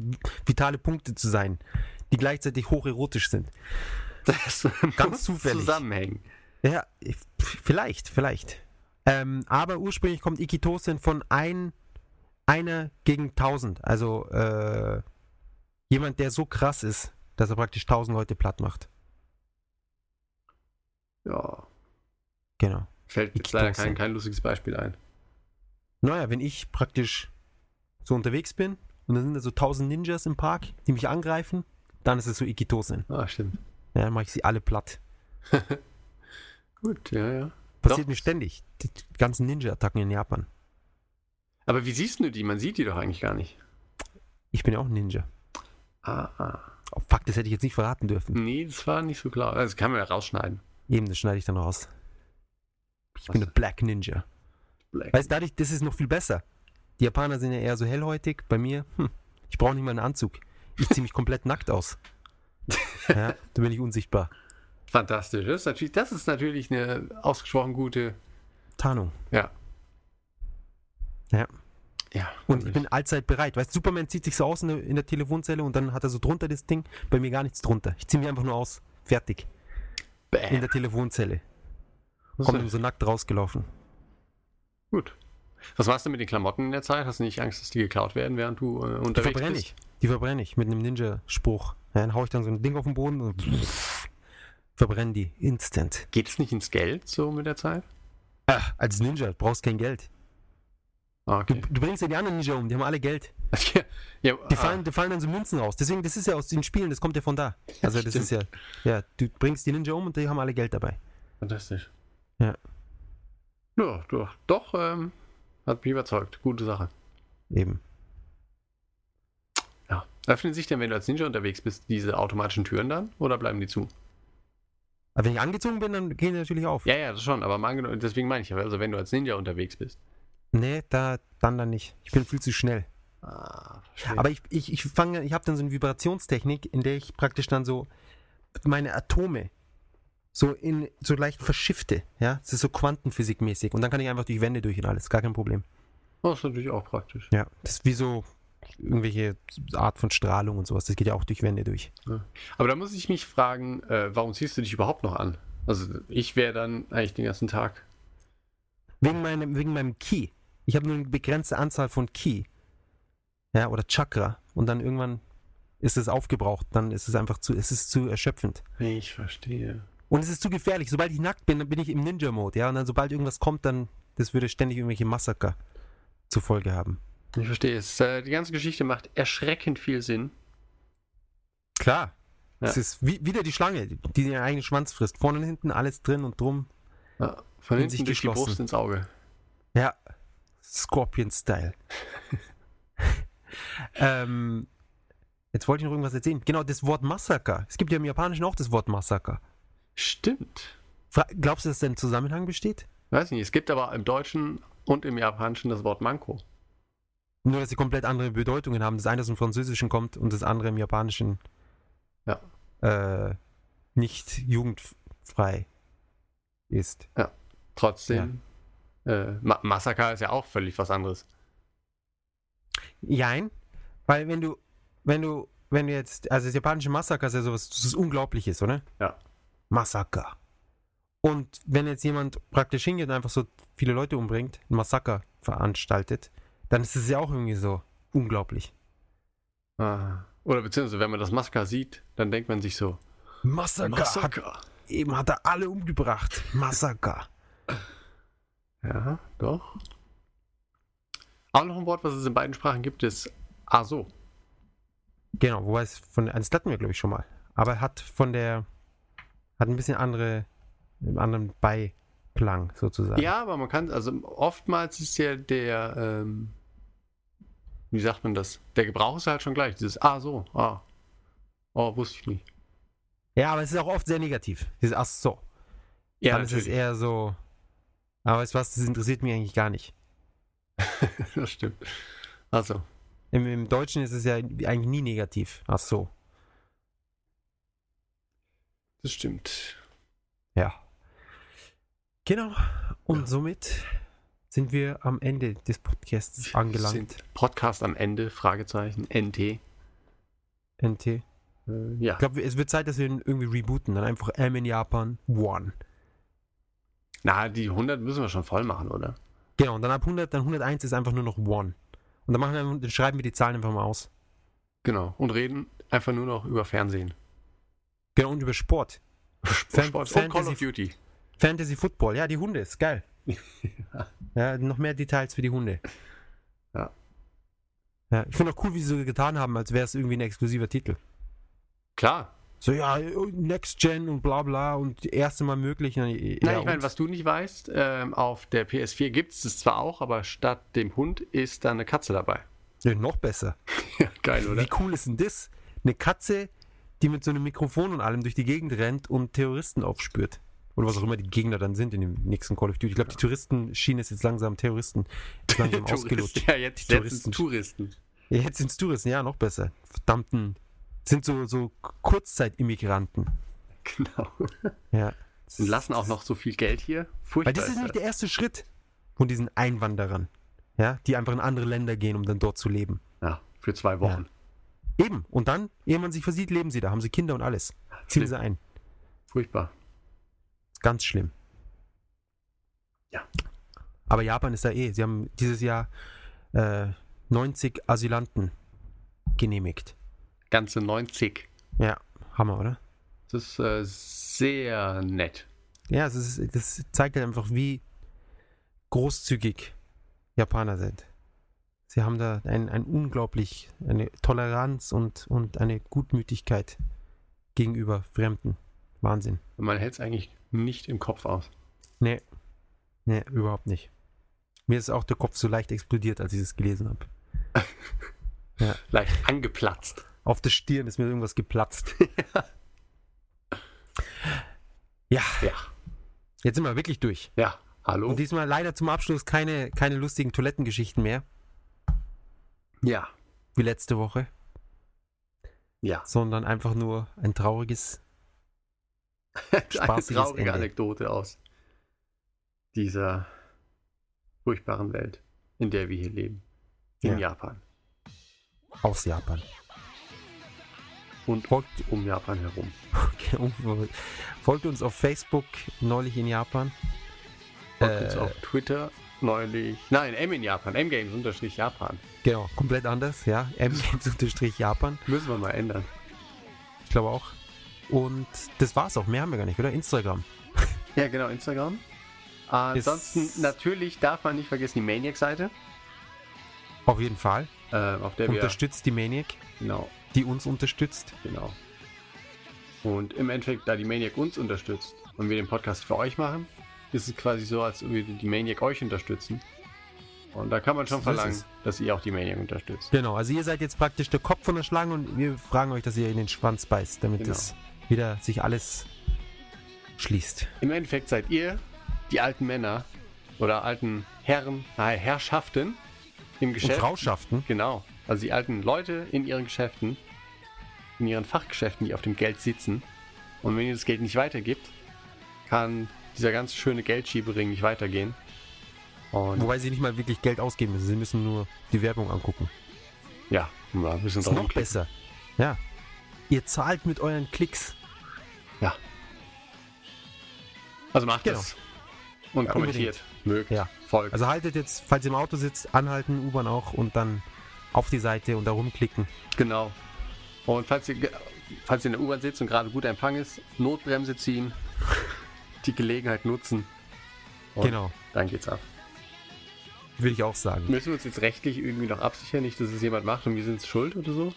vitale Punkte zu sein, die gleichzeitig hocherotisch sind. das Ganz zufällig. zusammenhängen. Ja, vielleicht, vielleicht. Ähm, aber ursprünglich kommt Ikitosen von ein, einer gegen tausend. Also äh, jemand, der so krass ist, dass er praktisch tausend Leute platt macht. Ja. Genau. Fällt jetzt leider kein, kein lustiges Beispiel ein. Naja, wenn ich praktisch so unterwegs bin und dann sind da so tausend Ninjas im Park, die mich angreifen, dann ist es so Ikitosen. Ah, stimmt. Ja, dann mache ich sie alle platt. Gut, ja, ja. Passiert Doch. mir ständig. Die ganzen Ninja-Attacken in Japan. Aber wie siehst du die? Man sieht die doch eigentlich gar nicht. Ich bin ja auch ein Ninja. Ah, ah. Oh, fuck, das hätte ich jetzt nicht verraten dürfen. Nee, das war nicht so klar. Das kann man ja rausschneiden. Eben, das schneide ich dann raus. Ich bin Was? der Black Ninja. Black. Weißt du, dadurch, das ist noch viel besser. Die Japaner sind ja eher so hellhäutig. Bei mir, hm, ich brauche nicht mal einen Anzug. Ich ziehe mich komplett nackt aus. Ja, da bin ich unsichtbar. Fantastisch. Das ist, natürlich, das ist natürlich eine ausgesprochen gute. Tarnung. Ja. Ja. Ja. Und ich bin allzeit bereit. Weißt du, Superman zieht sich so aus in der, in der Telefonzelle und dann hat er so drunter das Ding. Bei mir gar nichts drunter. Ich ziehe mich einfach nur aus. Fertig. In Bäm. der Telefonzelle. Das Kommt ihm so nackt rausgelaufen. Gut. Was machst du mit den Klamotten in der Zeit? Hast du nicht Angst, dass die geklaut werden, während du äh, Die unterwegs verbrenne bist? ich. Die verbrenne ich mit einem Ninja-Spruch. Ja, dann hau ich dann so ein Ding auf den Boden und verbrennen die instant. Geht es nicht ins Geld so mit der Zeit? Ach, als Ninja du brauchst kein Geld. Ah, Du, Okay. du bringst ja die anderen Ninja um, die haben alle Geld. ja, ja, Die ah, fallen, die fallen dann so Münzen raus. Deswegen, das ist ja aus den Spielen, das kommt ja von da. Also das stimmt. ist ja, ja, du bringst die Ninja um und die haben alle Geld dabei. fantastisch. Ja. Ja, doch, doch ähm, hat mich überzeugt. Gute Sache. Eben. Ja. Öffnen sich denn, wenn du als Ninja unterwegs bist, diese automatischen Türen dann oder bleiben die zu? Aber wenn ich angezogen bin, dann gehen die natürlich auf. Ja, ja, das schon, aber mal angenommen, deswegen meine ich ja, also wenn du als Ninja unterwegs bist. Nee, da, dann dann nicht. Ich bin viel zu schnell. Ah, verstehe. Aber ich, ich, ich fange, ich habe dann so eine Vibrationstechnik, in der ich praktisch dann so meine Atome so in so leicht verschifte. Ja, das ist so Quantenphysikmäßig. Und dann kann ich einfach durch Wände durch und alles. Gar kein Problem. das ist natürlich auch praktisch. Ja, das ist wie so irgendwelche Art von Strahlung und sowas. Das geht ja auch durch Wände durch. Aber da muss ich mich fragen, äh, warum ziehst du dich überhaupt noch an? Also ich wäre dann eigentlich den ganzen Tag. Wegen meinem, wegen meinem Ki. Ich habe nur eine begrenzte Anzahl von Ki. Ja, oder Chakra. Und dann irgendwann ist es aufgebraucht. Dann ist es einfach zu, es ist zu erschöpfend. Ich verstehe. Und es ist zu gefährlich. Sobald ich nackt bin, dann bin ich im Ninja-Mode. Ja, und dann sobald irgendwas kommt, dann, das würde ständig irgendwelche Massaker zur Folge haben. Ich verstehe es. Äh, die ganze Geschichte macht erschreckend viel Sinn. Klar. Ja. Es ist wie, wieder die Schlange, die ihren eigenen Schwanz frisst. Vorne und hinten alles drin und drum. Ja, von In hinten sich durch die. Brust ins Auge. Ja, Scorpion-Style. ähm, jetzt wollte ich noch irgendwas erzählen. Genau, das Wort Massaker. Es gibt ja im Japanischen auch das Wort Massaker. Stimmt. Fra glaubst du, dass da ein Zusammenhang besteht? Weiß nicht. Es gibt aber im Deutschen und im Japanischen das Wort Manko. Nur, dass sie komplett andere Bedeutungen haben. Das eine aus dem Französischen kommt und das andere im Japanischen Ja. äh, nicht jugendfrei ist. Trotzdem. Äh, Ma Massaker ist ja auch völlig was anderes. Jein, weil wenn du, wenn du, wenn du jetzt, also das japanische Massaker ist ja sowas, das ist Unglaubliches, oder? Ja. Massaker. Und wenn jetzt jemand praktisch hingeht und einfach so viele Leute umbringt, ein Massaker veranstaltet, dann ist es ja auch irgendwie so unglaublich. Ah. Oder beziehungsweise, wenn man das Massaker sieht, dann denkt man sich so, Massaker, Hat, eben hat er alle umgebracht. Massaker. Ja, doch. Auch noch ein Wort, was es in beiden Sprachen gibt, ist Aso. genau, wobei es von, eins hatten wir glaube ich schon mal. Aber hat von der, hat ein bisschen andere, einen anderen Beiklang sozusagen. Ja, aber man kann, also oftmals ist ja der, ähm, wie sagt man das? Der Gebrauch ist halt schon gleich. Dieses Ah, so, ah. Oh, wusste ich nicht. Ja, aber es ist auch oft sehr negativ. Dieses Ach so. Ja, Dann ist es eher so. Aber weißt du was, das interessiert mich eigentlich gar nicht. das stimmt. Also, Im, Im Deutschen ist es ja eigentlich nie negativ. Ach so. das stimmt. Ja. Genau. Und Ja. somit sind wir am Ende des Podcasts angelangt. Sind Podcast am Ende, Fragezeichen, NT. NT. Äh, ja. Ich glaube, es wird Zeit, dass wir ihn irgendwie rebooten. Dann einfach M in Japan, One. Na, die 100 müssen wir schon voll machen, oder? Genau, und dann ab 100, dann 101 ist einfach nur noch One. Und dann, machen wir, dann schreiben wir die Zahlen einfach mal aus. Genau. Und reden einfach nur noch über Fernsehen. Genau, und über Sport. Fan- Sport und Call Fantasy- of Duty. Fantasy Football, ja, die Hunde, ist geil. ja, noch mehr Details für die Hunde. Ja. Ja, ich finde auch cool, wie sie so getan haben, als wäre es irgendwie ein exklusiver Titel. Klar. So, ja, Next Gen und bla bla und erste Mal möglich. Ja, Nein, ich meine, was du nicht weißt, ähm, auf der PS4 gibt es es zwar auch, aber statt dem Hund ist da eine Katze dabei. ja, noch besser. Ja, geil, oder? Wie cool ist denn das? Eine Katze, die mit so einem Mikrofon und allem durch die Gegend rennt und Terroristen aufspürt. Oder was auch immer die Gegner dann sind in dem nächsten Call of Duty. Ich glaube, die Touristen-Schiene ist jetzt langsam Terroristen. Ist langsam ausgelutscht. Ja, jetzt Die letztens Touristen. Ja, jetzt sind es Touristen, ja, noch besser. Verdammten. Sind so, so Kurzzeit-Immigranten. Genau. Ja. Und lassen auch noch so viel Geld hier. Furchtbar. Weil das ist nicht der erste Schritt von diesen Einwanderern. Ja, die einfach in andere Länder gehen, um dann dort zu leben. Ja, für zwei Wochen. Eben. Und dann, ehe man sich versieht, leben sie da, haben sie Kinder und alles. Ziehen sie ein. Furchtbar. Ganz schlimm. Ja. Aber Japan ist da eh. Sie haben dieses Jahr äh, 90 Asylanten genehmigt. Ganze 90. Ja, Hammer, oder? Das ist äh, sehr nett. Ja, es ist, das zeigt halt einfach, wie großzügig Japaner sind. Sie haben da ein, ein unglaublich, eine Toleranz und, und eine Gutmütigkeit gegenüber Fremden. Wahnsinn. Man hält es eigentlich nicht im Kopf aus. Nee. Nee, überhaupt nicht. Mir ist auch der Kopf so leicht explodiert, als ich es gelesen habe. Leicht angeplatzt. Auf der Stirn ist mir irgendwas geplatzt. ja, Ja. jetzt sind wir wirklich durch. Ja. Hallo? Und diesmal leider zum Abschluss keine, keine lustigen Toilettengeschichten mehr, ja. wie letzte Woche, Ja. sondern einfach nur ein trauriges. Eine traurige Ende. Anekdote aus dieser furchtbaren Welt, in der wir hier leben. In Ja. Japan. aus Japan. Und Folgt, um Japan herum. folgt uns auf Facebook, neulich in Japan. Folgt Äh, uns auf Twitter neulich. Nein, M in Japan. M-Games unterstrich Japan. Genau, komplett anders, ja. mgames-japan, Müssen wir mal ändern. ich glaube auch. Und das war's auch, mehr haben wir gar nicht, oder? Instagram. Ja, genau, Instagram. Ansonsten, Ist- natürlich darf man nicht vergessen die Maniac-Seite, Auf jeden Fall. äh, auf der wir. Unterstützt die Maniac, Genau, die uns unterstützt. genau. Und im Endeffekt, da die Maniac uns unterstützt und wir den Podcast für euch machen, ist es quasi so, als würde die Maniac euch unterstützen. Und da kann man schon verlangen, es. dass ihr auch die Maniac unterstützt. Genau, also ihr seid jetzt praktisch der Kopf von der Schlange und wir fragen euch, dass ihr in den Schwanz beißt, damit Genau. das wieder sich alles schließt. Im Endeffekt seid ihr die alten Männer oder alten Herren, nein, Herrschaften im Und Geschäft. Frauschaften, Genau. Also die alten Leute in ihren Geschäften, in ihren Fachgeschäften, die auf dem Geld sitzen. Und wenn ihr das Geld nicht weitergibt, kann dieser ganz schöne Geldschiebering nicht weitergehen. Und wobei sie nicht mal wirklich Geld ausgeben müssen, sie müssen nur die Werbung angucken. ja, ein bisschen Das ist noch draufklicken. besser. Ja. Ihr zahlt mit euren Klicks. Ja. Also macht Genau. es. Und Ja, kommentiert. Mögt. Ja. Folgt. Also haltet jetzt, falls ihr im Auto sitzt, anhalten, U-Bahn auch und dann auf die Seite und da rumklicken. Genau. Und falls ihr, falls ihr in der U-Bahn sitzt und gerade gut Empfang ist, Notbremse ziehen, die Gelegenheit nutzen. Und Genau, Dann geht's ab. würde ich auch sagen. Müssen wir uns jetzt rechtlich irgendwie noch absichern, nicht, dass es jemand macht und wir sind schuld oder so?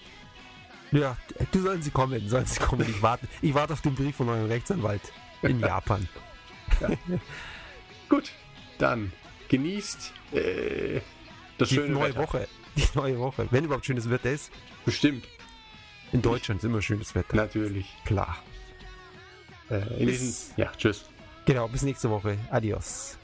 Ja, du sollen sie kommen, sollen sie kommen. Ich warte, ich warte auf den Brief von eurem Rechtsanwalt in Japan. Gut, dann genießt äh, das Die schöne neue Wetter. Woche. Die neue Woche. Wenn überhaupt schönes Wetter ist. Bestimmt, In Deutschland ist immer schönes Wetter. natürlich. Klar. Äh, in Bis- diesem, ja, tschüss. Genau, bis nächste Woche. Adios.